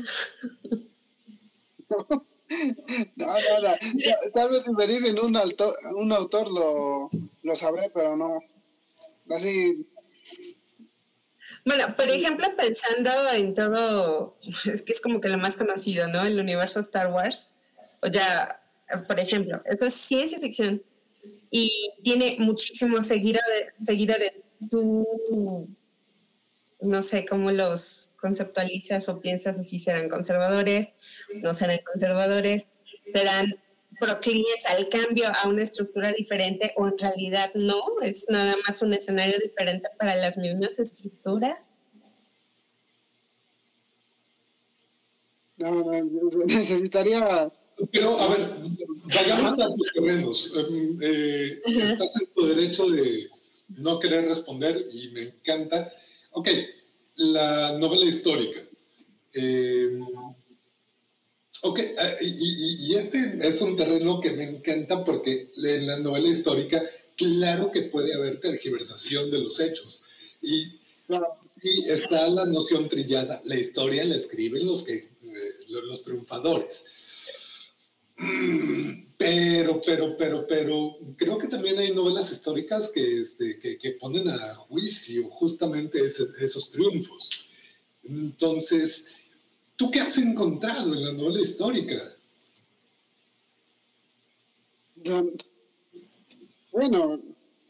[SPEAKER 3] No, no, no. Tal vez si me dicen un, alto, un autor lo, lo sabré, pero no. Así.
[SPEAKER 2] Bueno, por ejemplo, pensando en todo, es que es como que lo más conocido, ¿no? El universo Star Wars. O ya, por ejemplo, eso es ciencia ficción y tiene muchísimos seguidores. seguidores. Tú no sé cómo los conceptualizas o piensas si serán conservadores, no serán conservadores, serán proclives al cambio a una estructura diferente o en realidad no, es nada más un escenario diferente para las mismas estructuras.
[SPEAKER 3] No, necesitaría...
[SPEAKER 4] Pero, a ver, vayamos a tus terrenos. Em, eh, estás en tu derecho de no querer responder y me encanta Ok, la novela histórica. Eh, ok, ah, y, este es un terreno que me encanta porque en la novela histórica, claro que puede haber tergiversación de los hechos. Y, está la noción trillada, la historia la escriben los, que, eh, los triunfadores. Pero, pero, pero, pero, creo que también hay novelas históricas que, este, que, ponen a juicio justamente esos triunfos. Entonces, ¿tú qué has encontrado en la novela histórica?
[SPEAKER 3] Bueno,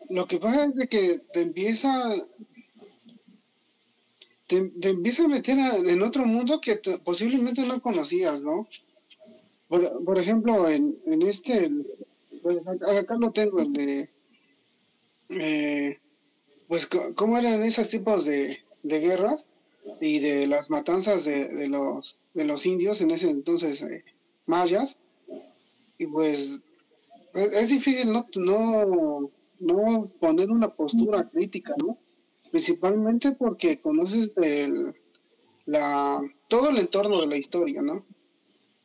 [SPEAKER 3] lo que pasa es de que te empieza te, empieza a meter en otro mundo que posiblemente no conocías, ¿no? Por, ejemplo, en, este, pues acá lo tengo, el de, eh, pues cómo eran esos tipos de, guerras y de las matanzas de, los, de los indios en ese entonces eh, mayas. Y pues es, difícil no, no, no poner una postura crítica, ¿no? Principalmente porque conoces el, la, todo el entorno de la historia, ¿no?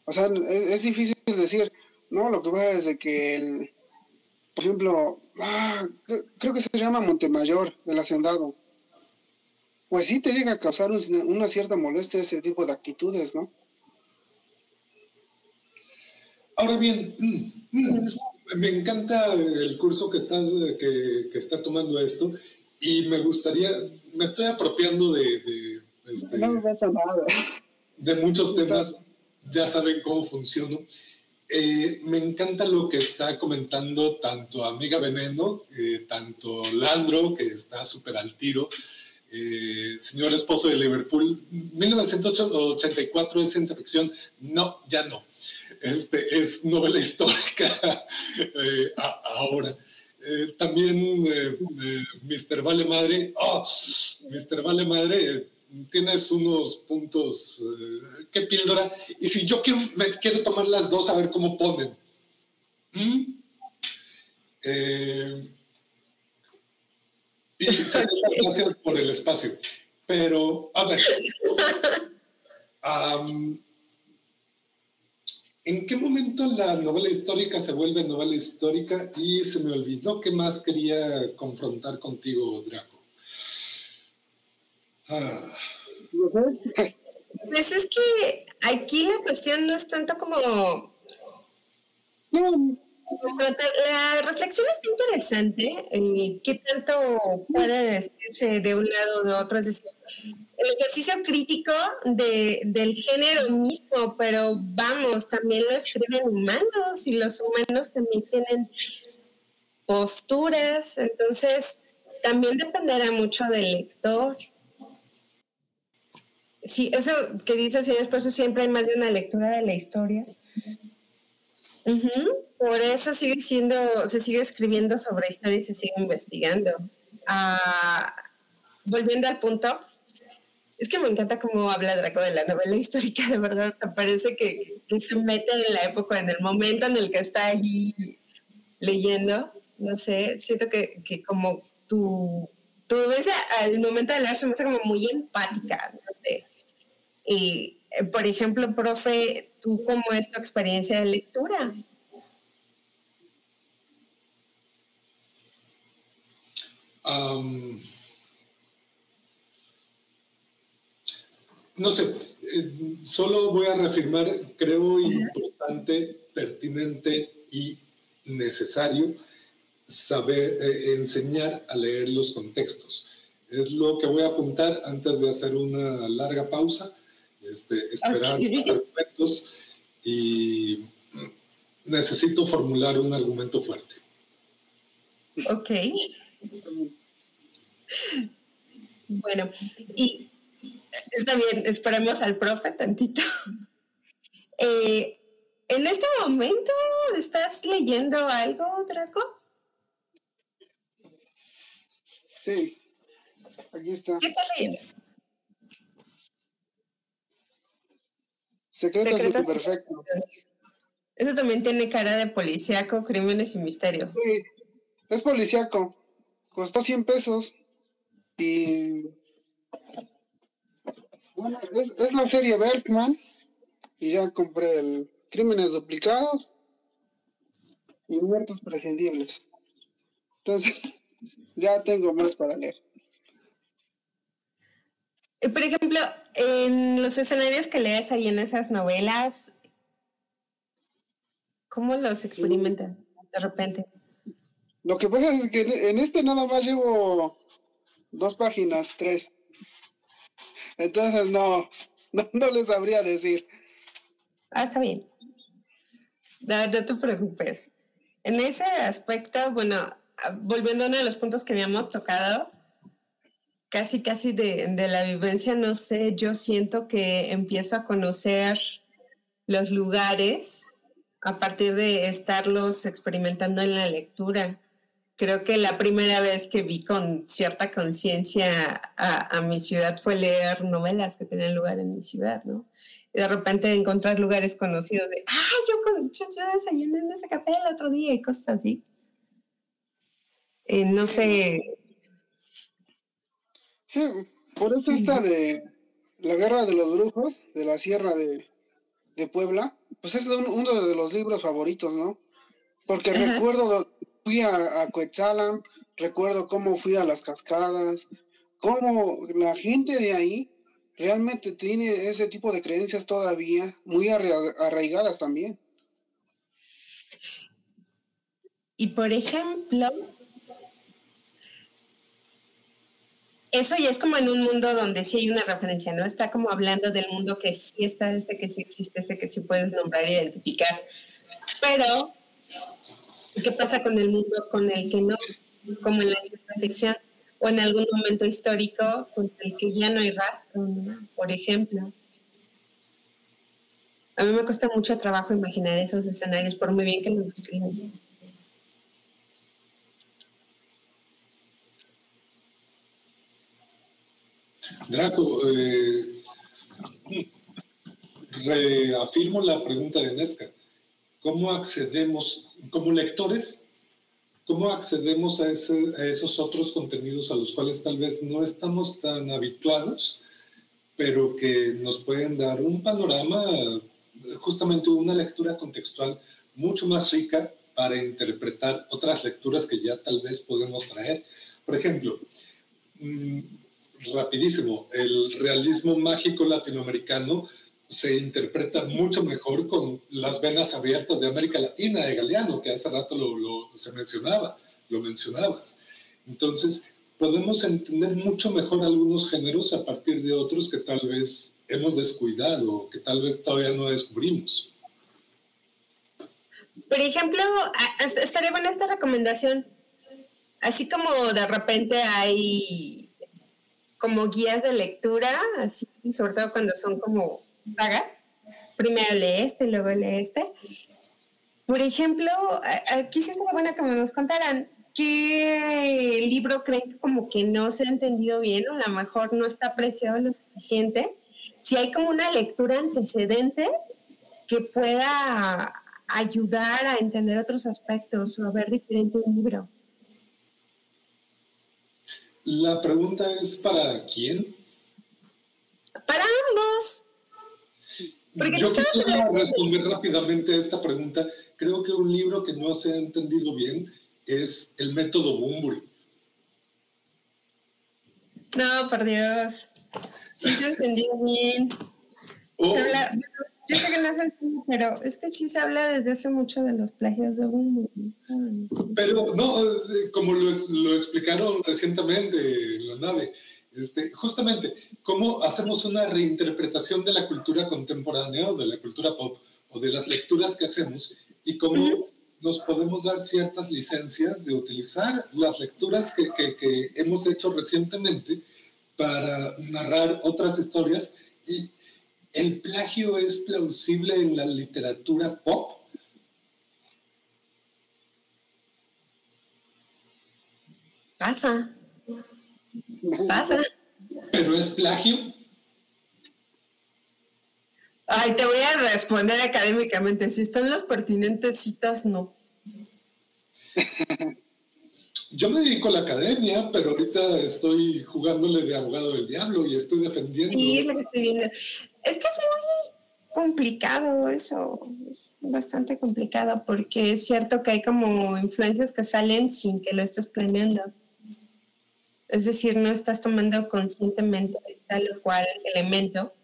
[SPEAKER 3] O sea, es, difícil decir, no, lo que pasa es de que el, por ejemplo, ah, creo que se llama Montemayor, del Hacendado. Pues sí te llega a causar una cierta molestia ese tipo de actitudes, ¿no?
[SPEAKER 4] Ahora bien, me encanta el curso que está, que, que está tomando esto y me gustaría, me estoy apropiando de, de, este, de muchos temas, ya saben cómo funciono. Eh, me encanta lo que está comentando tanto Amiga Veneno, eh, tanto Landro, que está súper al tiro, eh, señor esposo de Liverpool. 1984 es ciencia ficción. No, ya no este, es novela histórica eh, ahora. Eh, también eh, Mr. Vale Madre, oh, Mr. Vale Madre, tienes unos puntos, qué píldora, y si yo quiero, me, quiero tomar las dos a ver cómo ponen. ¿Mm? y gracias por el espacio. Pero, a ver, ¿En qué momento la novela histórica se vuelve novela histórica? Y se me olvidó qué más quería confrontar contigo, Draco.
[SPEAKER 2] Pues es que aquí la cuestión no es tanto como... La reflexión está interesante. Eh, ¿Qué tanto puede decirse de un lado o de otro? Es decir, el ejercicio crítico de, del género mismo, pero vamos, también lo escriben humanos y los humanos también tienen posturas, entonces también dependerá mucho del lector. Sí, eso que dice el señor Esposo, siempre hay más de una lectura de la historia. Por eso sigue siendo, se sigue escribiendo sobre historia y se sigue investigando. Ah, volviendo al punto, es que me encanta cómo habla Draco de la novela histórica, de verdad. Parece que, se mete en la época, en el momento en el que está allí leyendo. No sé, siento que, como tu, tu ves al momento de leer se me hace como muy empática, no sé. Y, eh, por ejemplo, profe, ¿tú cómo es tu experiencia de lectura?
[SPEAKER 4] Um No sé, eh, solo voy a reafirmar, creo importante, pertinente y necesario saber eh, enseñar a leer los contextos. Es lo que voy a apuntar antes de hacer una larga pausa, este, esperar los argumentos y necesito formular un argumento fuerte.
[SPEAKER 2] Ok. Bueno, y Está bien, esperemos al profe tantito. Eh, ¿En este momento estás leyendo algo, Draco?
[SPEAKER 3] Sí, aquí está.
[SPEAKER 2] ¿Qué estás leyendo?
[SPEAKER 3] Secretos, Secretos Perfectos.
[SPEAKER 2] Eso también tiene cara de policíaco, crímenes y misterio.
[SPEAKER 3] Sí, es policíaco. Costó 100 pesos y bueno, es, la serie Bergman y ya compré el Crímenes Duplicados y Muertos Prescindibles. Entonces, ya tengo más para leer.
[SPEAKER 2] Eh, por ejemplo, en los escenarios que lees ahí en esas novelas, ¿cómo los experimentas de repente?
[SPEAKER 3] Lo que pasa es que en este nada más llevo dos páginas, tres. Entonces no, no, les sabría decir.
[SPEAKER 2] Ah, está bien. No, no te preocupes. En ese aspecto, bueno, volviendo a uno de los puntos que habíamos tocado, casi, casi de, de, la vivencia, no sé, yo siento que empiezo a conocer los lugares a partir de estarlos experimentando en la lectura. Creo que la primera vez que vi con cierta conciencia a, a, mi ciudad fue leer novelas que tenían lugar en mi ciudad, ¿no? De repente encontrar lugares conocidos de, ah, yo, con, yo, yo desayuné en ese café el otro día y cosas así. Eh, no sé,
[SPEAKER 3] Sí, por eso esta de la guerra de los brujos, de la sierra de, Puebla, pues es uno de los libros favoritos, ¿no? Porque recuerdo, fui a, a recuerdo cómo fui a las cascadas, cómo la gente de ahí realmente tiene ese tipo de creencias todavía muy arraigadas también.
[SPEAKER 2] Y por ejemplo, eso ya es como en un mundo donde sí hay una referencia, ¿no? Está como hablando del mundo que sí está, ese que sí existe, ese que sí puedes nombrar e identificar. Pero, ¿qué pasa con el mundo con el que no? Como en la ciencia ficción o en algún momento histórico, pues el que ya no hay rastro, ¿no? Por ejemplo. A mí me cuesta mucho trabajo imaginar esos escenarios, por muy bien que los describen.
[SPEAKER 4] Draco, eh, reafirmo la pregunta de Nesca. ¿Cómo accedemos, como lectores, cómo accedemos a, esos otros contenidos a los cuales tal vez no estamos tan habituados, pero que nos pueden dar un panorama, justamente una lectura contextual mucho más rica para interpretar otras lecturas que ya tal vez podemos traer? Por ejemplo, mm, rapidísimo. El realismo mágico latinoamericano se interpreta mucho mejor con las venas abiertas de América Latina, de Galeano, que hace rato lo, se mencionaba, lo mencionabas. Entonces, podemos entender mucho mejor algunos géneros a partir de otros que tal vez hemos descuidado, que tal vez todavía no descubrimos.
[SPEAKER 2] Por ejemplo, estaría buena esta recomendación. Así como de repente hay como guías de lectura, así, sobre todo cuando son como vagas. Primero lee este y luego lee este. Por ejemplo, aquí sí estaría buena que nos contaran qué libro creen como que no se ha entendido bien o a lo mejor no está apreciado lo suficiente. Si hay como una lectura antecedente que pueda ayudar a entender otros aspectos o ver diferente un libro.
[SPEAKER 4] La pregunta es ¿para quién?
[SPEAKER 2] Para ambos.
[SPEAKER 4] Yo quisiera responder rápidamente a esta pregunta. Creo que un libro que no se ha entendido bien es El método Bumburi.
[SPEAKER 2] No, por Dios. Sí se ha entendido bien. Oh. Yo sé que no es pero es que sí se habla desde hace mucho de los plagios de Bumble.
[SPEAKER 4] Pero no, eh, como lo, lo, explicaron recientemente en la nave, este, justamente, cómo hacemos una reinterpretación de la cultura contemporánea o de la cultura pop o de las lecturas que hacemos y cómo nos podemos dar ciertas licencias de utilizar las lecturas que, que, que hemos hecho recientemente para narrar otras historias y ¿El plagio es plausible en la literatura pop?
[SPEAKER 2] Pasa. Pasa.
[SPEAKER 4] ¿Pero es plagio?
[SPEAKER 2] Ay, te voy a responder académicamente. Si están las pertinentes citas, no.
[SPEAKER 4] Yo me dedico a la academia, pero ahorita estoy jugándole de abogado del diablo y estoy defendiendo.
[SPEAKER 2] Sí, lo que estoy viendo. Es que es muy complicado eso, es bastante complicado porque es cierto que hay como influencias que salen sin que lo estés planeando. Es decir, no estás tomando conscientemente tal o cual elemento.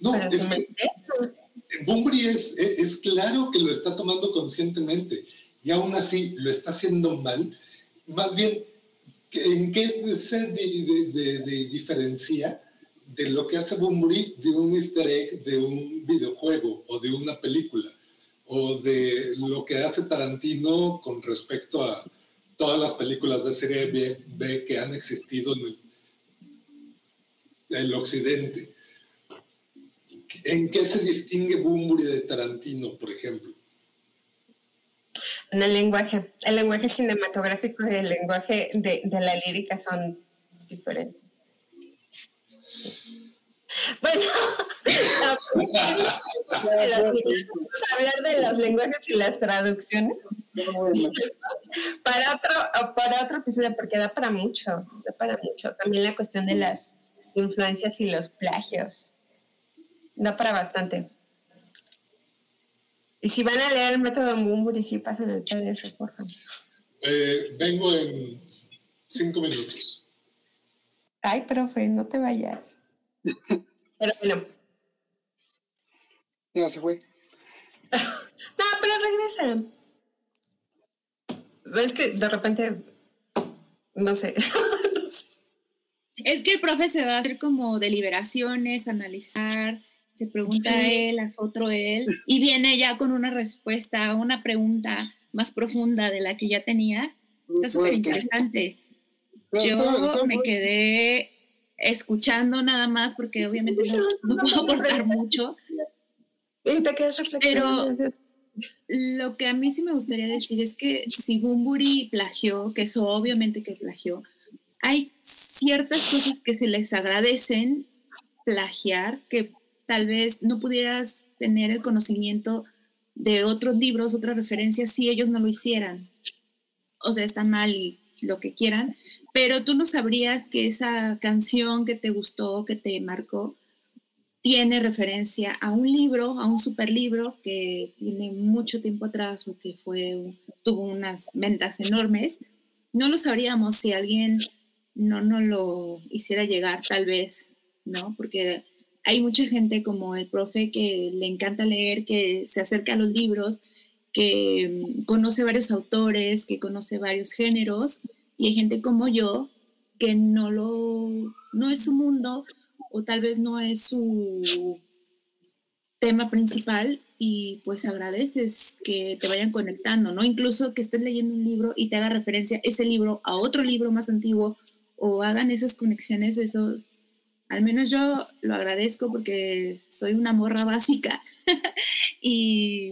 [SPEAKER 4] No, es que Bumbri es, es, claro que lo está tomando conscientemente y aún así lo está haciendo mal. Más bien, ¿en qué se diferencia de lo que hace Bumburi de un easter egg de un videojuego o de una película, o de lo que hace Tarantino con respecto a, todas las películas de serie B, que han existido en el, occidente. ¿En qué se distingue Bumburi de Tarantino, por ejemplo?
[SPEAKER 2] El lenguaje. El lenguaje cinematográfico y el lenguaje de, la lírica son diferentes. Bueno, hablar de los lenguajes y las traducciones para otro, para otro episodio, porque da para mucho, da para mucho. También la cuestión de las influencias y los plagios. Da para bastante. Y si van a leer el método Mumburi, sí pasen el PDF, por favor.
[SPEAKER 4] Eh, vengo en cinco minutos.
[SPEAKER 2] Ay, profe, no te vayas. Pero bueno.
[SPEAKER 3] Ya se fue.
[SPEAKER 2] no, pero regresa. Es que de repente, no sé.
[SPEAKER 1] Es que el profe se va a hacer como deliberaciones, analizar, se pregunta a él, a otro él, y viene ya con una respuesta, una pregunta más profunda de la que ya tenía. Está súper interesante. Yo me quedé escuchando nada más porque obviamente no, puedo aportar mucho. Pero lo que a mí sí me gustaría decir es que si Bumburi plagió, que eso obviamente que plagió, hay ciertas cosas que se les agradecen plagiar, que tal vez no pudieras tener el conocimiento de otros libros, otras referencias, si ellos no lo hicieran. O sea, está mal y lo que quieran, pero tú no sabrías que esa canción que te gustó, que te marcó, tiene referencia a un libro, a un super libro que tiene mucho tiempo atrás o que fue, tuvo unas ventas enormes. No lo sabríamos si alguien no nos lo hiciera llegar, tal vez, ¿no? Porque hay mucha gente como el profe que le encanta leer, que se acerca a los libros, que mm, conoce varios autores, que conoce varios géneros y hay gente como yo que no lo, no es su mundo o tal vez no es su tema principal y pues agradeces que te vayan conectando, ¿no? Incluso que estés leyendo un libro y te haga referencia ese libro a otro libro más antiguo o hagan esas conexiones, eso, al menos yo lo agradezco porque soy una morra básica y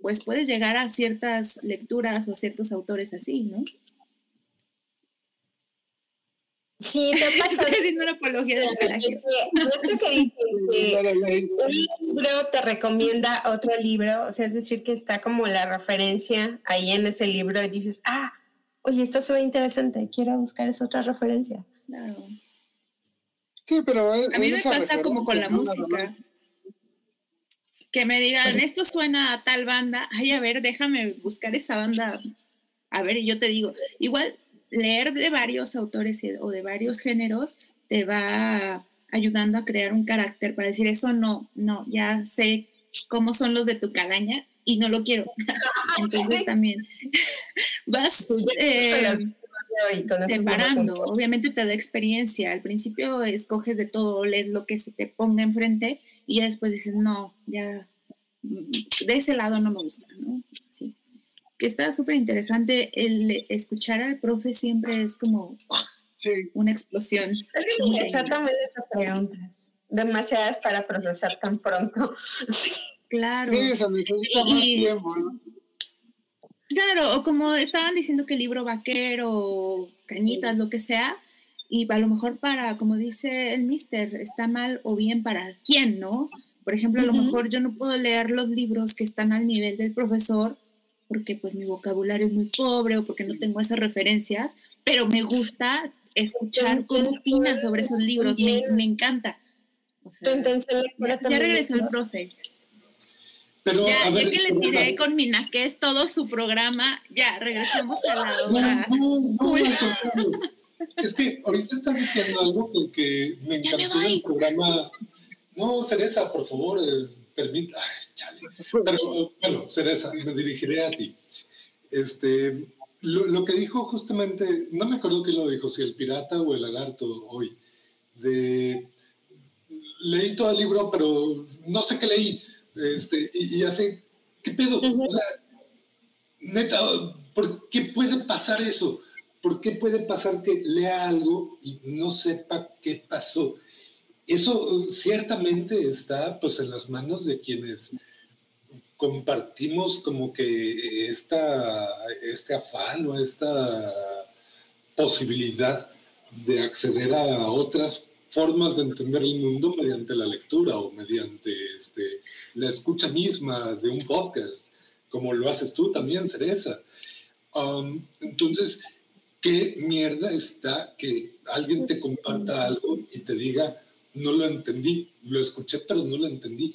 [SPEAKER 1] pues puedes llegar a ciertas lecturas o ciertos autores así, ¿no?
[SPEAKER 2] Sí, te pasa.
[SPEAKER 1] Estoy haciendo una apología del plagio.
[SPEAKER 2] Esto que dice que un libro te recomienda otro libro, o sea, es decir, que está como la referencia ahí en ese libro y dices, ah, oye, esto se ve interesante, quiero buscar esa otra referencia. Claro.
[SPEAKER 3] Sí, pero
[SPEAKER 1] a mí me pasa como con la música. Que me digan, esto suena a tal banda, ay, a ver, déjame buscar esa banda. A ver, y yo te digo, igual leer de varios autores o de varios géneros te va ayudando a crear un carácter para decir eso no, no, ya sé cómo son los de tu calaña y no lo quiero. Entonces también vas eh, separando. Obviamente te da experiencia. Al principio escoges de todo, lees lo que se te ponga enfrente y ya después dices, no, ya de ese lado no me gusta, ¿no? Sí que está súper interesante. El escuchar al profe siempre es como una explosión.
[SPEAKER 2] Exactamente estas preguntas. Demasiadas para procesar tan pronto.
[SPEAKER 1] Claro.
[SPEAKER 3] Sí,
[SPEAKER 1] Claro, o como estaban diciendo que el libro vaquero, cañitas, lo que sea, y a lo mejor para, como dice el mister, está mal o bien para quién, ¿no? Por ejemplo, a lo mejor yo no puedo leer los libros que están al nivel del profesor porque pues mi vocabulario es muy pobre o porque no tengo esas referencias, pero me gusta escuchar cómo opinan sobre esos libros, me, me encanta. O sea, ya, ya regresó el profe.
[SPEAKER 4] Pero,
[SPEAKER 1] ya, ya que le tiré con mi naqués todo su programa, ya regresamos a la obra.
[SPEAKER 4] es que ahorita estás diciendo algo que, que me encantó del programa. No, Cereza, por favor, permita, Pero bueno, Cereza, me dirigiré a ti. Este, lo, que dijo justamente, no me acuerdo quién lo dijo, si el pirata o el lagarto hoy, de leí todo el libro, pero no sé qué leí, este, y, y así, ¿qué pedo? O sea, neta, ¿por qué puede pasar eso? ¿Por qué puede pasar que lea algo y no sepa qué pasó? Eso ciertamente está pues en las manos de quienes compartimos como que esta, este afán o esta posibilidad de acceder a otras formas de entender el mundo mediante la lectura o mediante este, la escucha misma de un podcast, como lo haces tú también, Cereza. Um, entonces, ¿qué mierda está que alguien te comparta algo y te diga, no lo entendí, lo escuché, pero no lo entendí?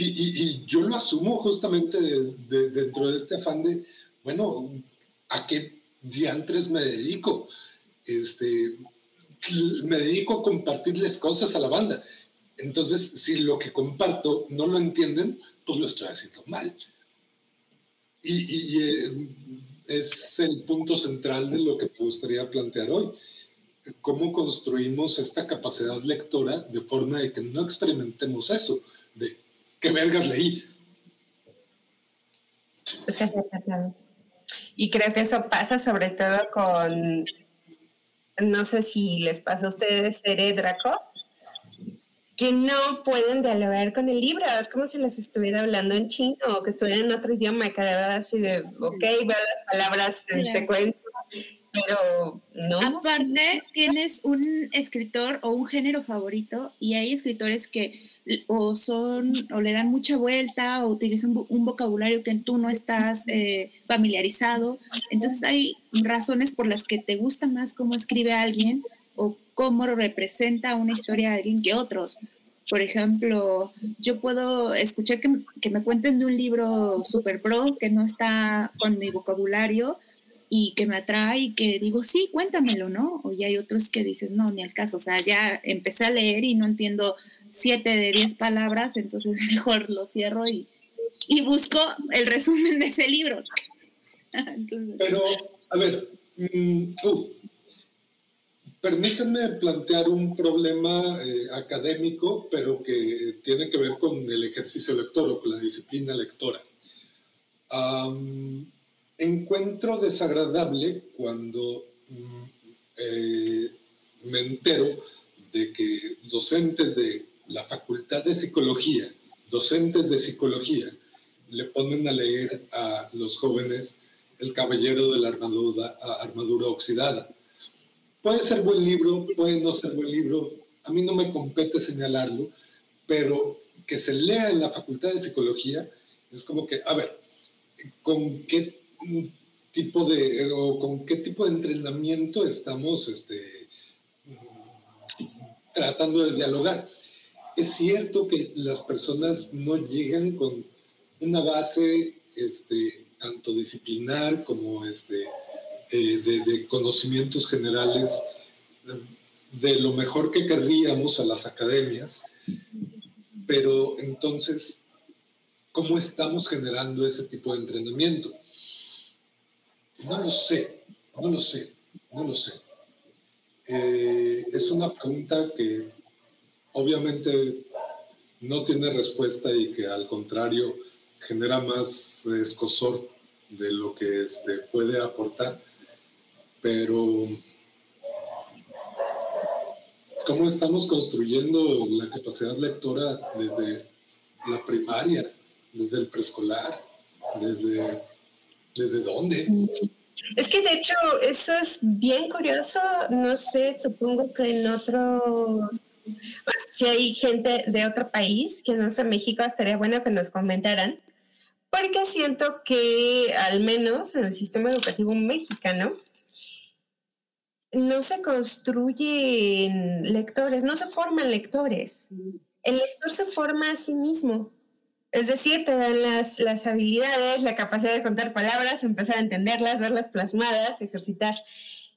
[SPEAKER 4] Y, yo lo asumo justamente dentro de este afán de, bueno, ¿a qué diantres me dedico? Este, me dedico a compartirles cosas a la banda. Entonces, si lo que comparto no lo entienden, pues lo estoy haciendo mal. Y, eh, es el punto central de lo que me gustaría plantear hoy. ¿Cómo construimos esta capacidad lectora de forma de que no experimentemos eso? De qué vergas leí.
[SPEAKER 2] Es que pasado. Y creo que eso pasa sobre todo con no sé si les pasa a ustedes, ser Draco, que no pueden dialogar con el libro. Es como si les estuviera hablando en chino o que estuviera en otro idioma y cada vez así de, ok, veo las palabras en secuencia, pero no.
[SPEAKER 1] Aparte, tienes un escritor o un género favorito y hay escritores que o son o le dan mucha vuelta o utilizan un vocabulario que tú no estás eh, familiarizado. Entonces hay razones por las que te gusta más cómo escribe alguien o cómo representa una historia a alguien que otros. Por ejemplo, yo puedo escuchar que, que me cuenten de un libro super pro que no está con mi vocabulario y que me atrae y que digo, sí, cuéntamelo, ¿no? O ya hay otros que dicen, no, ni al caso, o sea, ya empecé a leer y no entiendo siete de diez palabras, entonces mejor lo cierro y, y busco el resumen de ese libro.
[SPEAKER 4] Pero, a ver, mm, permítanme plantear un problema eh, académico, pero que tiene que ver con el ejercicio lector o con la disciplina lectora encuentro desagradable cuando mm, eh, me entero de que docentes de la Facultad de Psicología, docentes de psicología, le ponen a leer a los jóvenes El Caballero de la Armadura, armadura Oxidada. Puede ser buen libro, puede no ser buen libro, a mí no me compete señalarlo, pero que se lea en la Facultad de Psicología es como que, a ver, ¿con qué tipo de, o con qué tipo de entrenamiento estamos este, tratando de dialogar. Es cierto que las personas no llegan con una base este, tanto disciplinar como este, eh, de, conocimientos generales de lo mejor que querríamos a las academias, pero entonces, ¿cómo estamos generando ese tipo de entrenamiento? No lo sé, no lo sé, no lo sé. Eh, es una pregunta que obviamente no tiene respuesta y que al contrario genera más escosor de lo que este, puede aportar. Pero, ¿cómo estamos construyendo la capacidad lectora desde la primaria, desde el preescolar, desde ¿Desde dónde?
[SPEAKER 2] Es que de hecho eso es bien curioso, no sé, supongo que en otros, si hay gente de otro país que no sea México, estaría bueno que nos comentaran, porque siento que al menos en el sistema educativo mexicano no se construyen lectores, no se forman lectores. El lector se forma a sí mismo. Es decir, te dan las, las, habilidades, la capacidad de contar palabras, empezar a entenderlas, verlas plasmadas, ejercitar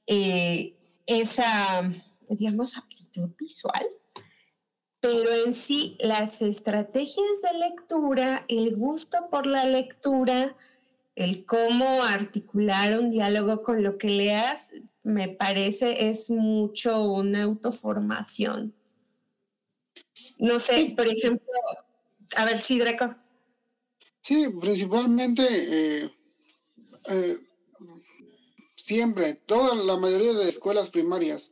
[SPEAKER 2] eh, esa, digamos, aptitud visual. Pero en sí, las estrategias de lectura, el gusto por la lectura, el cómo articular un diálogo con lo que leas, me parece es mucho una autoformación. No sé, por ejemplo, a ver, sí, Draco.
[SPEAKER 3] Sí, principalmente eh, eh, siempre, toda la mayoría de escuelas primarias,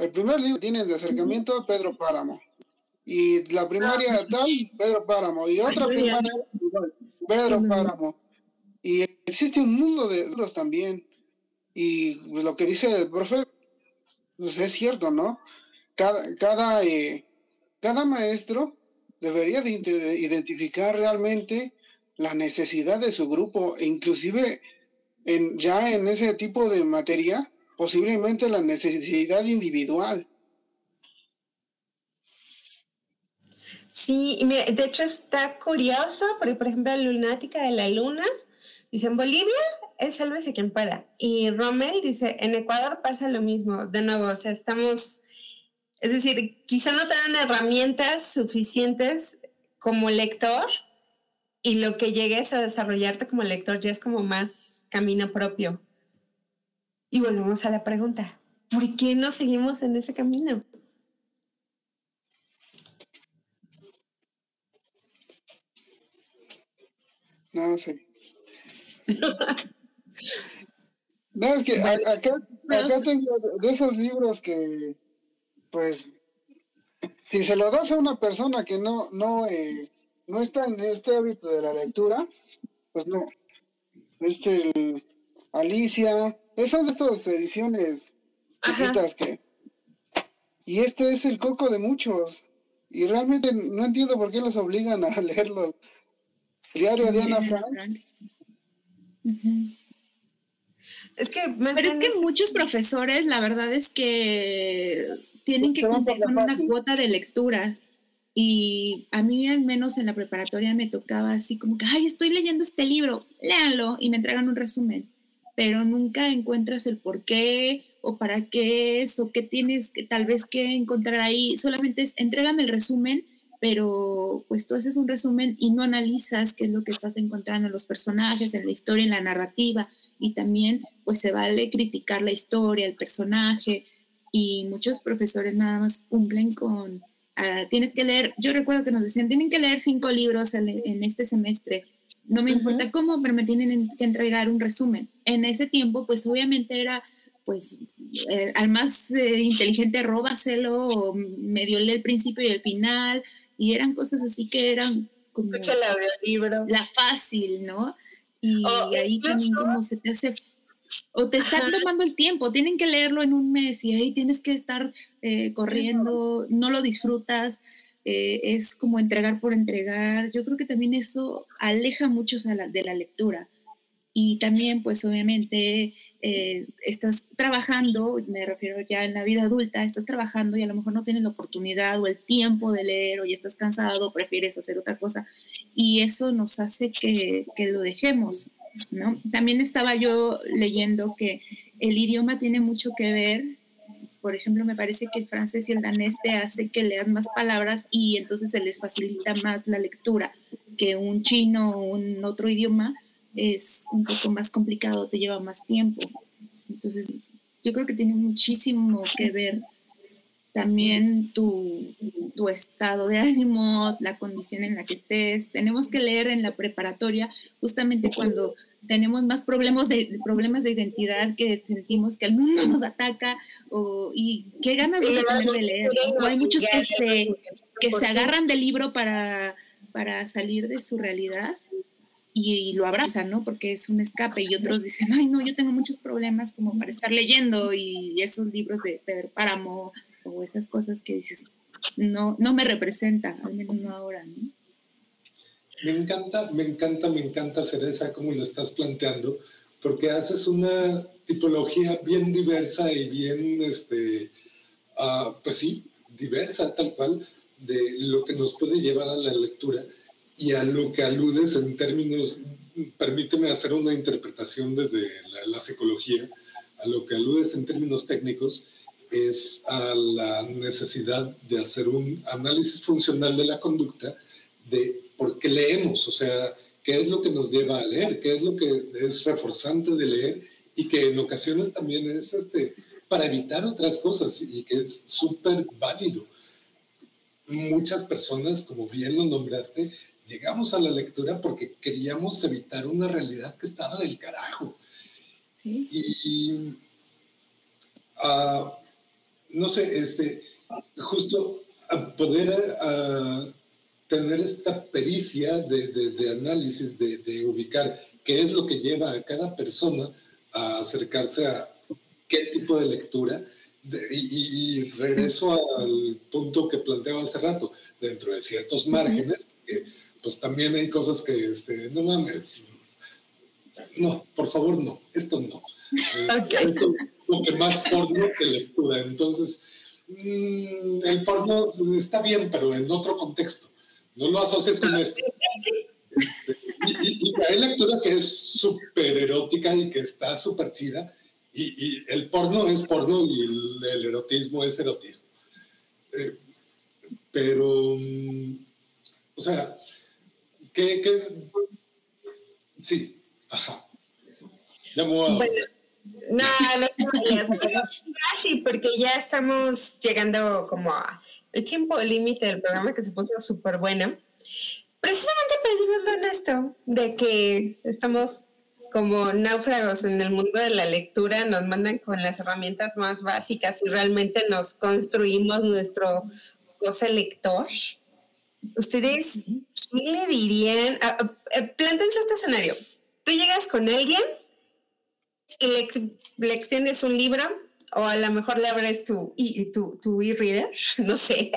[SPEAKER 3] el primer libro tiene de acercamiento Pedro Páramo. Y la primaria ah. tal, Pedro Páramo. Y otra primaria igual, Pedro Páramo. Y existe un mundo de libros también. Y lo que dice el profe, pues es cierto, ¿no? Cada, cada, eh, cada maestro debería de identificar realmente la necesidad de su grupo, e inclusive en, ya en ese tipo de materia, posiblemente la necesidad individual.
[SPEAKER 2] Sí, de hecho está curioso, porque por ejemplo, lunática de la luna, dice, en Bolivia es sálvese quien pueda. Y Rommel dice, en Ecuador pasa lo mismo, de nuevo, o sea, estamos, es decir, quizá no te dan herramientas suficientes como lector y lo que llegues a desarrollarte como lector ya es como más camino propio. Y volvemos a la pregunta, ¿por qué no seguimos en ese camino?
[SPEAKER 3] No sé. no, es que acá, acá tengo de esos libros que, pues, si se lo das a una persona que no, no, eh, no está en este hábito de la lectura, pues no. Este, Alicia, esas de estas ediciones chiquitas que. Y este es el coco de muchos. Y realmente no entiendo por qué los obligan a leerlo. Diario de Ana Frank.
[SPEAKER 1] Es que, pero es que muchos profesores, la verdad es que tienen que cumplir con una cuota de lectura. Y a mí al menos en la preparatoria me tocaba así como que, ay, estoy leyendo este libro, léanlo y me entregan un resumen, pero nunca encuentras el por qué o para qué es o qué tienes que tal vez que encontrar ahí, solamente es entrégame el resumen, pero pues tú haces un resumen y no analizas qué es lo que estás encontrando en los personajes, en la historia, en la narrativa y también pues se vale criticar la historia, el personaje y muchos profesores nada más cumplen con Ah, tienes que leer, yo recuerdo que nos decían, tienen que leer cinco libros en, este semestre. No me importa cómo, pero me tienen que entregar un resumen. En ese tiempo, pues obviamente era, pues, eh, al más eh, inteligente róbaselo, o medio lee el principio y el final, y eran cosas así que eran como
[SPEAKER 2] la,
[SPEAKER 1] la fácil, ¿no? Y ahí también como se te hace o te están tomando el tiempo, tienen que leerlo en un mes y ahí tienes que estar eh, corriendo, no lo disfrutas, eh, es como entregar por entregar. Yo creo que también eso aleja mucho de la lectura. Y también, pues obviamente, eh, estás trabajando, me refiero ya en la vida adulta, estás trabajando y a lo mejor no tienes la oportunidad o el tiempo de leer o ya estás cansado, prefieres hacer otra cosa. Y eso nos hace que, que lo dejemos. También estaba yo leyendo que el idioma tiene mucho que ver. Por ejemplo, me parece que el francés y el danés te hace que leas más palabras y entonces se les facilita más la lectura que un chino o un otro idioma es un poco más complicado, te lleva más tiempo. Entonces, yo creo que tiene muchísimo que ver también tu, tu, estado de ánimo, la condición en la que estés. Tenemos que leer en la preparatoria justamente cuando tenemos más problemas de, problemas de identidad que sentimos que el mundo nos ataca o, y qué ganas de, leer. hay muchos que se, que se agarran del libro para, para salir de su realidad y, lo abrazan, ¿no? Porque es un escape y otros dicen, ay, no, yo tengo muchos problemas como para estar leyendo y esos libros de Pedro Páramo o esas cosas que dices, no, no me representa, al menos no ahora, ¿no?
[SPEAKER 4] Me encanta, me encanta, me encanta, Cereza, como lo estás planteando, porque haces una tipología bien diversa y bien, este, uh, pues sí, diversa tal cual, de lo que nos puede llevar a la lectura y a lo que aludes en términos, permíteme hacer una interpretación desde la, la psicología, a lo que aludes en términos técnicos es a la necesidad de hacer un análisis funcional de la conducta de por qué leemos, o sea, qué es lo que nos lleva a leer, qué es lo que es reforzante de leer y que en ocasiones también es este, para evitar otras cosas y que es súper válido. Muchas personas, como bien lo nombraste, llegamos a la lectura porque queríamos evitar una realidad que estaba del carajo. ¿Sí? Y, ah, no sé, este, justo poder tener esta pericia de, análisis, de, ubicar qué es lo que lleva a cada persona a acercarse a qué tipo de lectura. y, regreso al punto que planteaba hace rato, dentro de ciertos márgenes, que pues también hay cosas que, este, no mames, no, por favor, no, esto no. Esto lo que más porno que lectura. Entonces, mm, el porno está bien, pero en otro contexto. No lo asocies con esto. Este, y, hay lectura que es súper erótica y que está súper chida. Y, el porno es porno y el, erotismo es erotismo. Eh, pero, mm, o sea, ¿qué, ¿qué, es? Sí, ajá. Ya me voy a...
[SPEAKER 2] Bueno, no, no, casi, porque ya estamos llegando como a el tiempo límite del programa que se puso súper bueno. Precisamente pensando en esto, de que estamos como náufragos en el mundo de la lectura, nos mandan con las herramientas más básicas y realmente nos construimos nuestro cosa lector. ¿Ustedes qué le dirían? Ah, ah, eh, plántense este escenario. Tú llegas con alguien y le, extiendes un libro o a lo mejor le abres tu, tu, tu e-reader, no sé,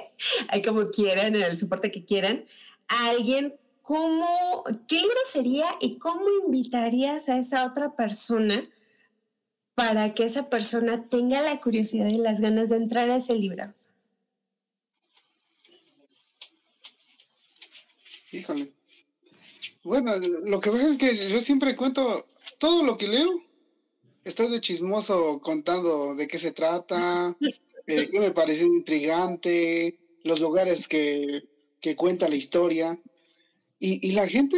[SPEAKER 2] hay como quieran, en el soporte que quieran, a alguien, ¿cómo, ¿qué libro sería y cómo invitarías a esa otra persona para que esa persona tenga la curiosidad y las ganas de entrar a ese libro?
[SPEAKER 3] Híjole. Bueno, lo que pasa es que yo siempre cuento todo lo que leo estoy de chismoso contando de qué se trata, eh, qué me pareció intrigante, los lugares que, cuenta la historia. Y, la gente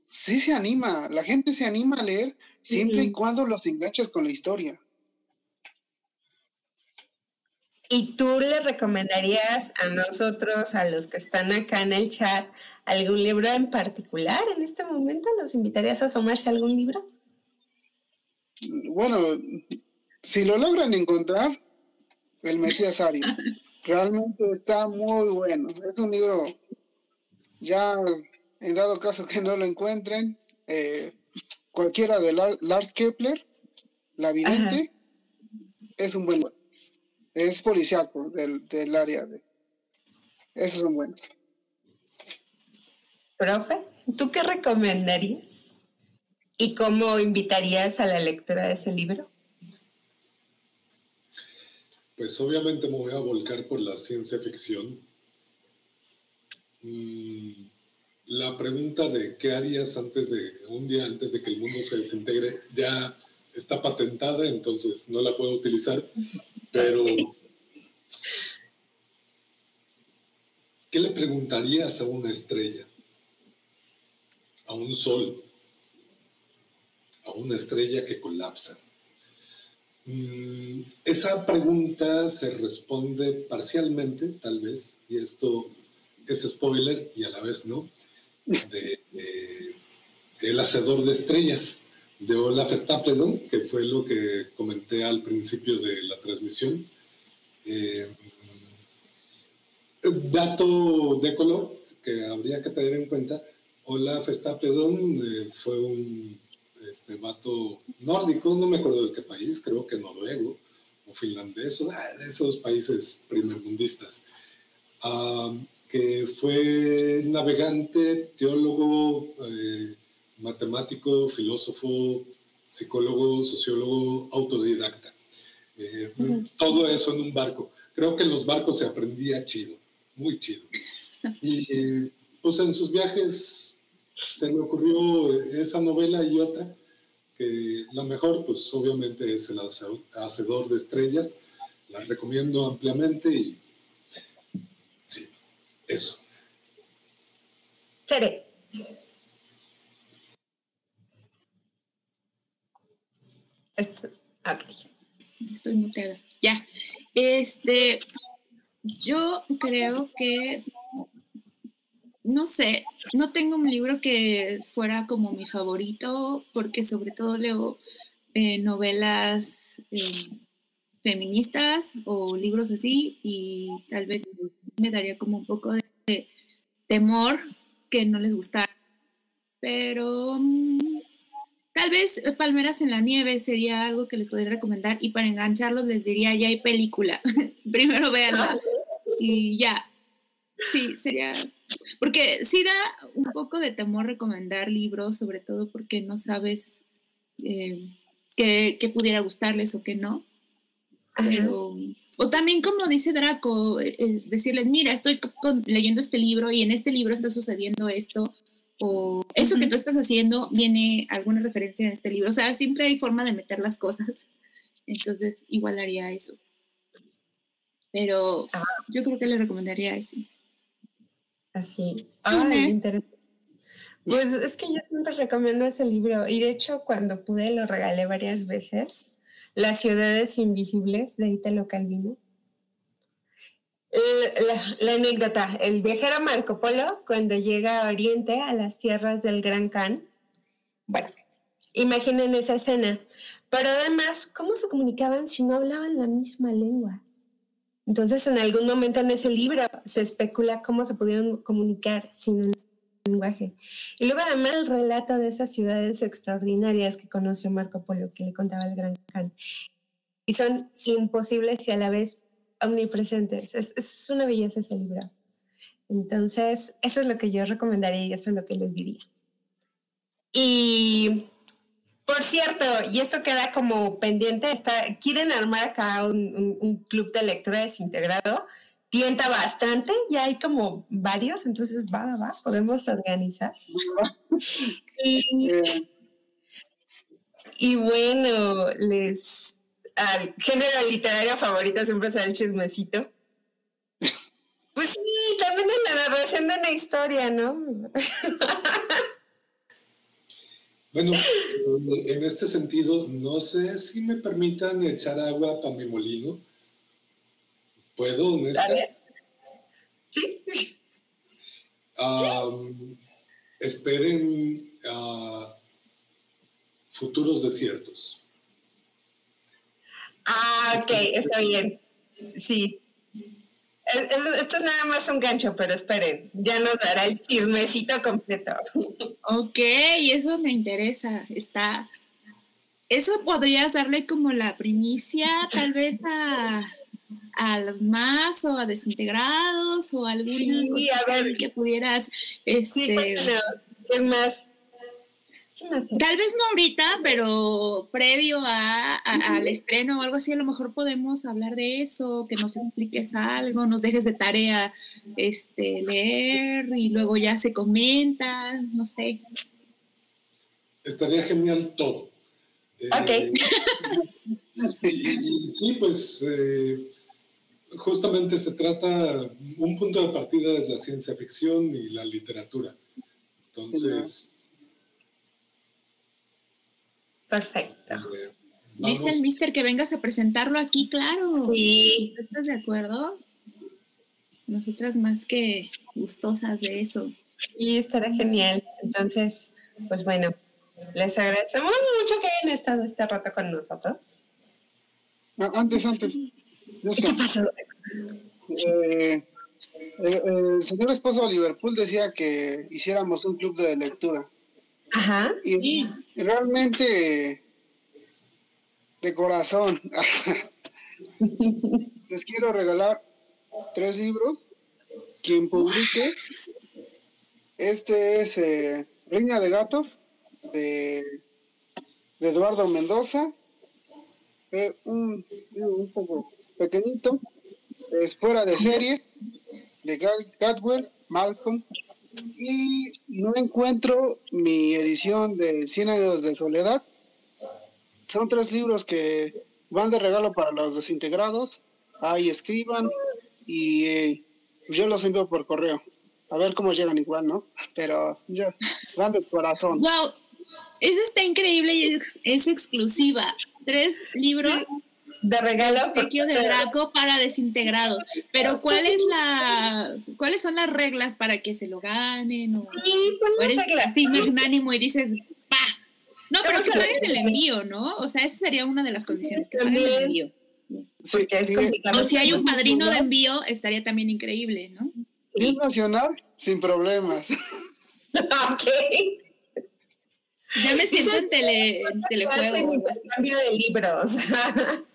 [SPEAKER 3] sí se anima, la gente se anima a leer siempre y cuando los enganches con la historia.
[SPEAKER 2] ¿Y tú le recomendarías a nosotros, a los que están acá en el chat, algún libro en particular en este momento? ¿Los invitarías a asomarse a algún libro?
[SPEAKER 3] Bueno, si lo logran encontrar, el Mesías Ario. Realmente está muy bueno. Es un libro, ya en dado caso que no lo encuentren, eh, cualquiera de Lars Kepler, La Vidente, es un buen libro. Es policiaco del, del área de... Esos son buenos.
[SPEAKER 2] Profe, ¿tú qué recomendarías? ¿Y cómo invitarías a la lectura de ese libro?
[SPEAKER 4] Pues obviamente me voy a volcar por la ciencia ficción. Mm, la pregunta de qué harías antes de un día antes de que el mundo se desintegre ya está patentada, entonces no la puedo utilizar, pero ¿qué le preguntarías a una estrella? A un sol a una estrella que colapsa? Mm, esa pregunta se responde parcialmente, tal vez, y esto es spoiler y a la vez no, de, El Hacedor de Estrellas, de Olaf Stapledon, que fue lo que comenté al principio de la transmisión. Eh, dato de color que habría que tener en cuenta, Olaf Stapledon eh, fue un este vato nórdico, no me acuerdo de qué país, creo que noruego o finlandés, o ah, de esos países primermundistas, que fue navegante, teólogo, eh, matemático, filósofo, psicólogo, sociólogo, autodidacta. Eh, todo eso en un barco. Creo que en los barcos se aprendía chido, muy chido. Y pues en sus viajes se le ocurrió esa novela y otra la mejor, pues obviamente es El Hacedor de Estrellas. La recomiendo ampliamente y sí, eso.
[SPEAKER 2] Seré.
[SPEAKER 1] Estoy muteada. Ya. Este, yo creo que no sé, no tengo un libro que fuera como mi favorito, porque sobre todo leo eh, novelas eh, feministas o libros así, y tal vez me daría como un poco de, temor que no les gustara. Pero mm, tal vez Palmeras en la Nieve sería algo que les podría recomendar, y para engancharlos les diría, ya hay película, primero véanla, y ya. Sí, sería porque sí da un poco de temor recomendar libros, sobre todo porque no sabes eh, qué, pudiera gustarles o qué no. o también como dice Draco, es decirles, mira, estoy leyendo este libro y en este libro está sucediendo esto, o eso que tú estás haciendo viene alguna referencia en este libro. O sea, siempre hay forma de meter las cosas. Entonces, igual haría eso. Pero ah. yo creo que le recomendaría eso.
[SPEAKER 2] Así. Ay, interesante. Pues es que yo siempre recomiendo ese libro y de hecho cuando pude lo regalé varias veces. Las ciudades invisibles de Italo Calvino. La, la, anécdota, el viajero Marco Polo cuando llega a Oriente, a las tierras del Gran Khan. Bueno, imaginen esa escena. Pero además, ¿cómo se comunicaban si no hablaban la misma lengua? Entonces, en algún momento en ese libro se especula cómo se pudieron comunicar sin un lenguaje. Y luego además el relato de esas ciudades extraordinarias que conoció Marco Polo, que le contaba el Gran Khan. Y son imposibles y a la vez omnipresentes. Es, es una belleza ese libro. Entonces, eso es lo que yo recomendaría y eso es lo que les diría. Y por cierto, y esto queda como pendiente, está, quieren armar acá un, club de lectura desintegrado, tienta bastante, ya hay como varios, entonces va, va, podemos organizar. y, bueno, les, al género literario favorito siempre es el chismecito. Pues sí, también en la narración de una historia, ¿no?
[SPEAKER 4] Bueno, eh, en este sentido, no sé si me permitan echar agua para mi molino. ¿Puedo,
[SPEAKER 2] Sí.
[SPEAKER 4] esperen futuros desiertos.
[SPEAKER 2] Ah, ok, está bien. Sí, esto es nada más un gancho, pero esperen, ya nos dará el chismecito completo.
[SPEAKER 1] Ok, eso me interesa. Está. Eso podrías darle como la primicia, tal vez a, a los más o a desintegrados o alguna
[SPEAKER 2] sí, a ver.
[SPEAKER 1] que pudieras. Este,
[SPEAKER 2] ¿Qué más?
[SPEAKER 1] Tal vez no ahorita, pero previo a, al estreno o algo así, a lo mejor podemos hablar de eso, que nos expliques algo, nos dejes de tarea este, leer y luego ya se comenta, no sé.
[SPEAKER 4] Estaría genial todo.
[SPEAKER 2] Ok. Eh,
[SPEAKER 4] y, sí, pues eh, justamente se trata, un punto de partida es la ciencia ficción y la literatura. Entonces,
[SPEAKER 2] Perfecto.
[SPEAKER 1] Dice el mister que vengas a presentarlo aquí, claro.
[SPEAKER 2] Sí.
[SPEAKER 1] ¿Estás de acuerdo? Nosotras más que gustosas de eso.
[SPEAKER 2] Y estará genial. Entonces, pues bueno, les agradecemos mucho que hayan estado este rato con nosotros.
[SPEAKER 3] antes, antes.
[SPEAKER 2] ¿Qué pasó?
[SPEAKER 3] Eh, el señor esposo de Liverpool decía que hiciéramos un club de lectura.
[SPEAKER 2] Ajá.
[SPEAKER 3] Y realmente, de corazón, les quiero regalar tres libros. Quien publique, este es eh, Reina de Gatos, de, Eduardo Mendoza. Eh, un, un poco pequeñito, es fuera de serie, de Gatwell, Malcolm y no encuentro mi edición de Cien años de soledad. Son tres libros que van de regalo para los desintegrados. Ahí escriban y eh, yo los envío por correo. A ver cómo llegan igual, ¿no? Pero ya, van de corazón.
[SPEAKER 1] ¡Wow! Eso está increíble y es, exclusiva. Tres libros
[SPEAKER 2] de regalo.
[SPEAKER 1] Obsequio de Draco para desintegrado. Pero ¿cuál es la, ¿cuáles son las reglas para que se lo ganen? O,
[SPEAKER 2] sí, pues las reglas.
[SPEAKER 1] así magnánimo y dices, ¡pa! No, pero que paguen el envío, ¿no? O sea, esa sería una de las condiciones, que paguen el envío.
[SPEAKER 2] Porque es complicado.
[SPEAKER 1] O si hay un padrino de envío, estaría también increíble, ¿no?
[SPEAKER 3] Sí. nacional, sin problemas.
[SPEAKER 2] ok.
[SPEAKER 1] Ya me siento en, tele, en telejuego.
[SPEAKER 2] intercambio de libros.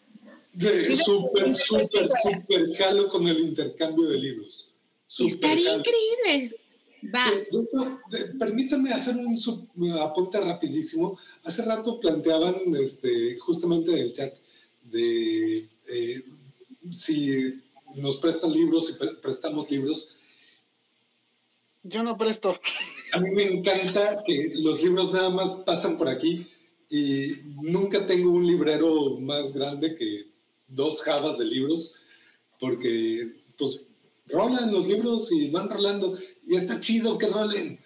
[SPEAKER 4] Súper, súper, súper jalo con el intercambio de libros.
[SPEAKER 1] Estaría increíble. Va.
[SPEAKER 4] permítame hacer un apunte rapidísimo. Hace rato planteaban este, justamente en el chat de eh, si nos prestan libros, y prestamos libros.
[SPEAKER 3] Yo no presto.
[SPEAKER 4] A mí me encanta que los libros nada más pasan por aquí y nunca tengo un librero más grande que dos jabas de libros porque pues rolan los libros y van rolando y está chido que rolen,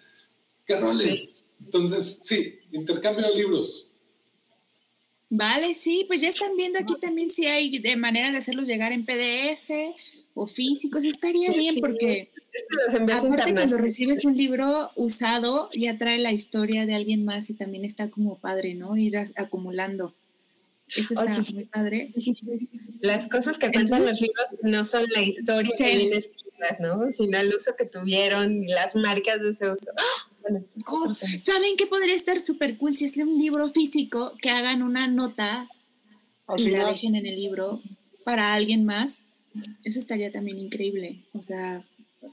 [SPEAKER 4] que rolen. Entonces, sí, intercambio de libros.
[SPEAKER 1] Vale, sí, pues ya están viendo aquí también si hay de manera de hacerlos llegar en PDF o físicos. Estaría bien porque aparte cuando recibes un libro usado ya trae la historia de alguien más y también está como padre, ¿no? Ir acumulando. Eso está muy padre.
[SPEAKER 2] Las cosas que cuentan los libros no son la historia que viene ¿no? Sino el uso que tuvieron y las marcas de ese uso.
[SPEAKER 1] Oh, ¿Saben qué podría estar súper cool si es un libro físico que hagan una nota y la dejen en el libro para alguien más? Eso estaría también increíble. O sea,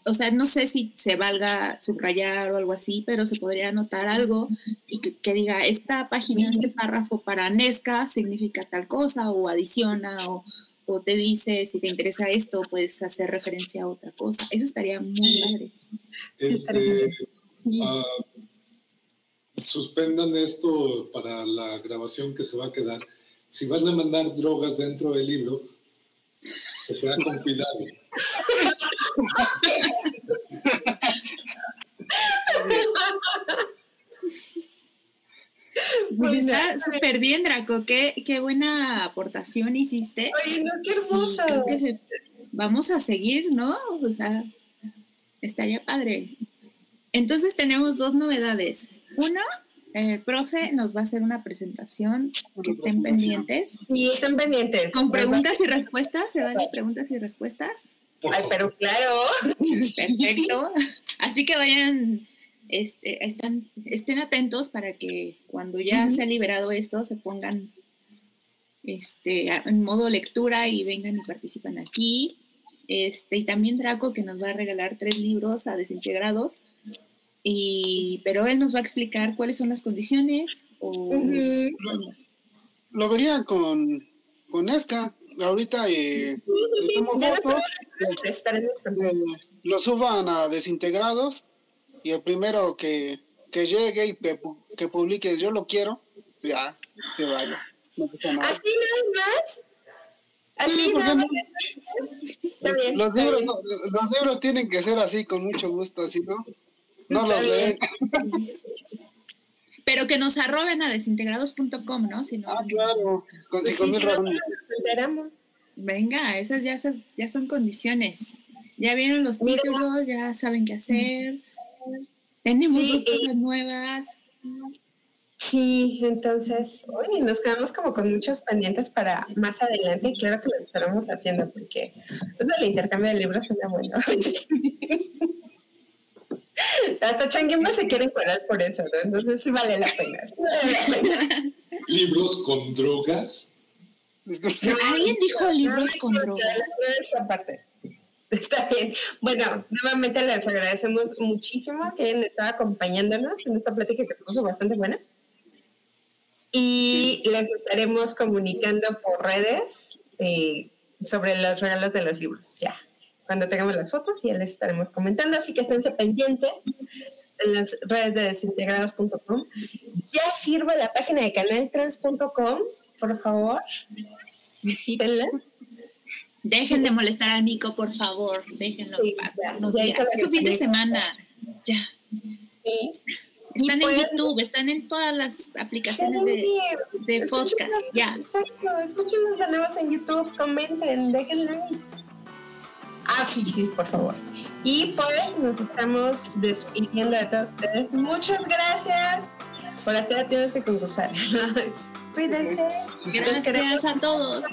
[SPEAKER 1] o sea, no sé si se valga subrayar o algo así, pero se podría anotar algo y que, diga, esta página, este párrafo para Nesca significa tal cosa o adiciona o, o, te dice si te interesa esto, puedes hacer referencia a otra cosa. Eso estaría muy padre.
[SPEAKER 4] Este, uh, suspendan esto para la grabación que se va a quedar. Si van a mandar drogas dentro del libro, que sea con cuidado.
[SPEAKER 1] Pues está súper bien, Draco. Qué, qué, buena aportación hiciste.
[SPEAKER 2] Ay, no, qué hermoso.
[SPEAKER 1] vamos a seguir, ¿no? O sea, estaría padre. Entonces tenemos dos novedades. Uno, el profe nos va a hacer una presentación que estén pendientes.
[SPEAKER 2] Sí, estén pendientes.
[SPEAKER 1] Con preguntas y respuestas, ¿se van preguntas y respuestas?
[SPEAKER 2] Ay, pero claro.
[SPEAKER 1] Perfecto. Así que vayan, este, están, estén atentos para que cuando ya se ha liberado esto se pongan este, en modo lectura y vengan y participan aquí. Este, y también Draco que nos va a regalar tres libros a desintegrados. Y, pero él nos va a explicar cuáles son las condiciones. O,
[SPEAKER 3] lo, vería con, con Esca ahorita eh, fotos, lo suban a desintegrados y el primero que, que llegue y que, publique yo lo quiero, ya, que vaya.
[SPEAKER 2] ¿Así nada más? Así
[SPEAKER 3] nada más. los, libros, los libros tienen que ser así, con mucho gusto, si no, no los leen.
[SPEAKER 1] Pero que nos arroben a desintegrados.com, ¿no? Si no
[SPEAKER 3] ah, claro, con cinco mil razones.
[SPEAKER 1] Venga, esas ya son, ya son condiciones. Ya vieron los títulos, ya saben qué hacer. Tenemos dos cosas nuevas.
[SPEAKER 2] Sí, entonces, oye, nos quedamos como con muchos pendientes para más adelante y claro que lo estaremos haciendo porque eso del intercambio de libros suena bueno. Hasta Changuimba se quiere curar por eso, ¿no? Entonces sí vale la pena.
[SPEAKER 4] ¿Libros con drogas?
[SPEAKER 1] ¿Alguien dijo libros con drogas?
[SPEAKER 2] Esa parte. Está bien. Bueno, nuevamente les agradecemos muchísimo que hayan estado acompañándonos en esta plática que se puso bastante buena. Y les estaremos comunicando por redes eh, sobre los regalos de los libros. Ya cuando tengamos las fotos y ya les estaremos comentando, así que esténse pendientes en las redes de desintegrados.com. Ya sirve la página de canaltrans.com, por favor, visítenla.
[SPEAKER 1] Dejen de molestar al Mico, por favor, déjenlo pasar. es su fin de semana, ya.
[SPEAKER 2] Sí.
[SPEAKER 1] Están en YouTube, están en todas las aplicaciones de, de podcast. Ya.
[SPEAKER 2] Exacto, escúchenos de nuevo en YouTube, comenten, dejen likes. Ah, sí, sí, por favor. Y pues nos estamos despidiendo de todos ustedes. Muchas gracias por estar tienes que concursar. Cuídense.
[SPEAKER 1] Gracias a todos.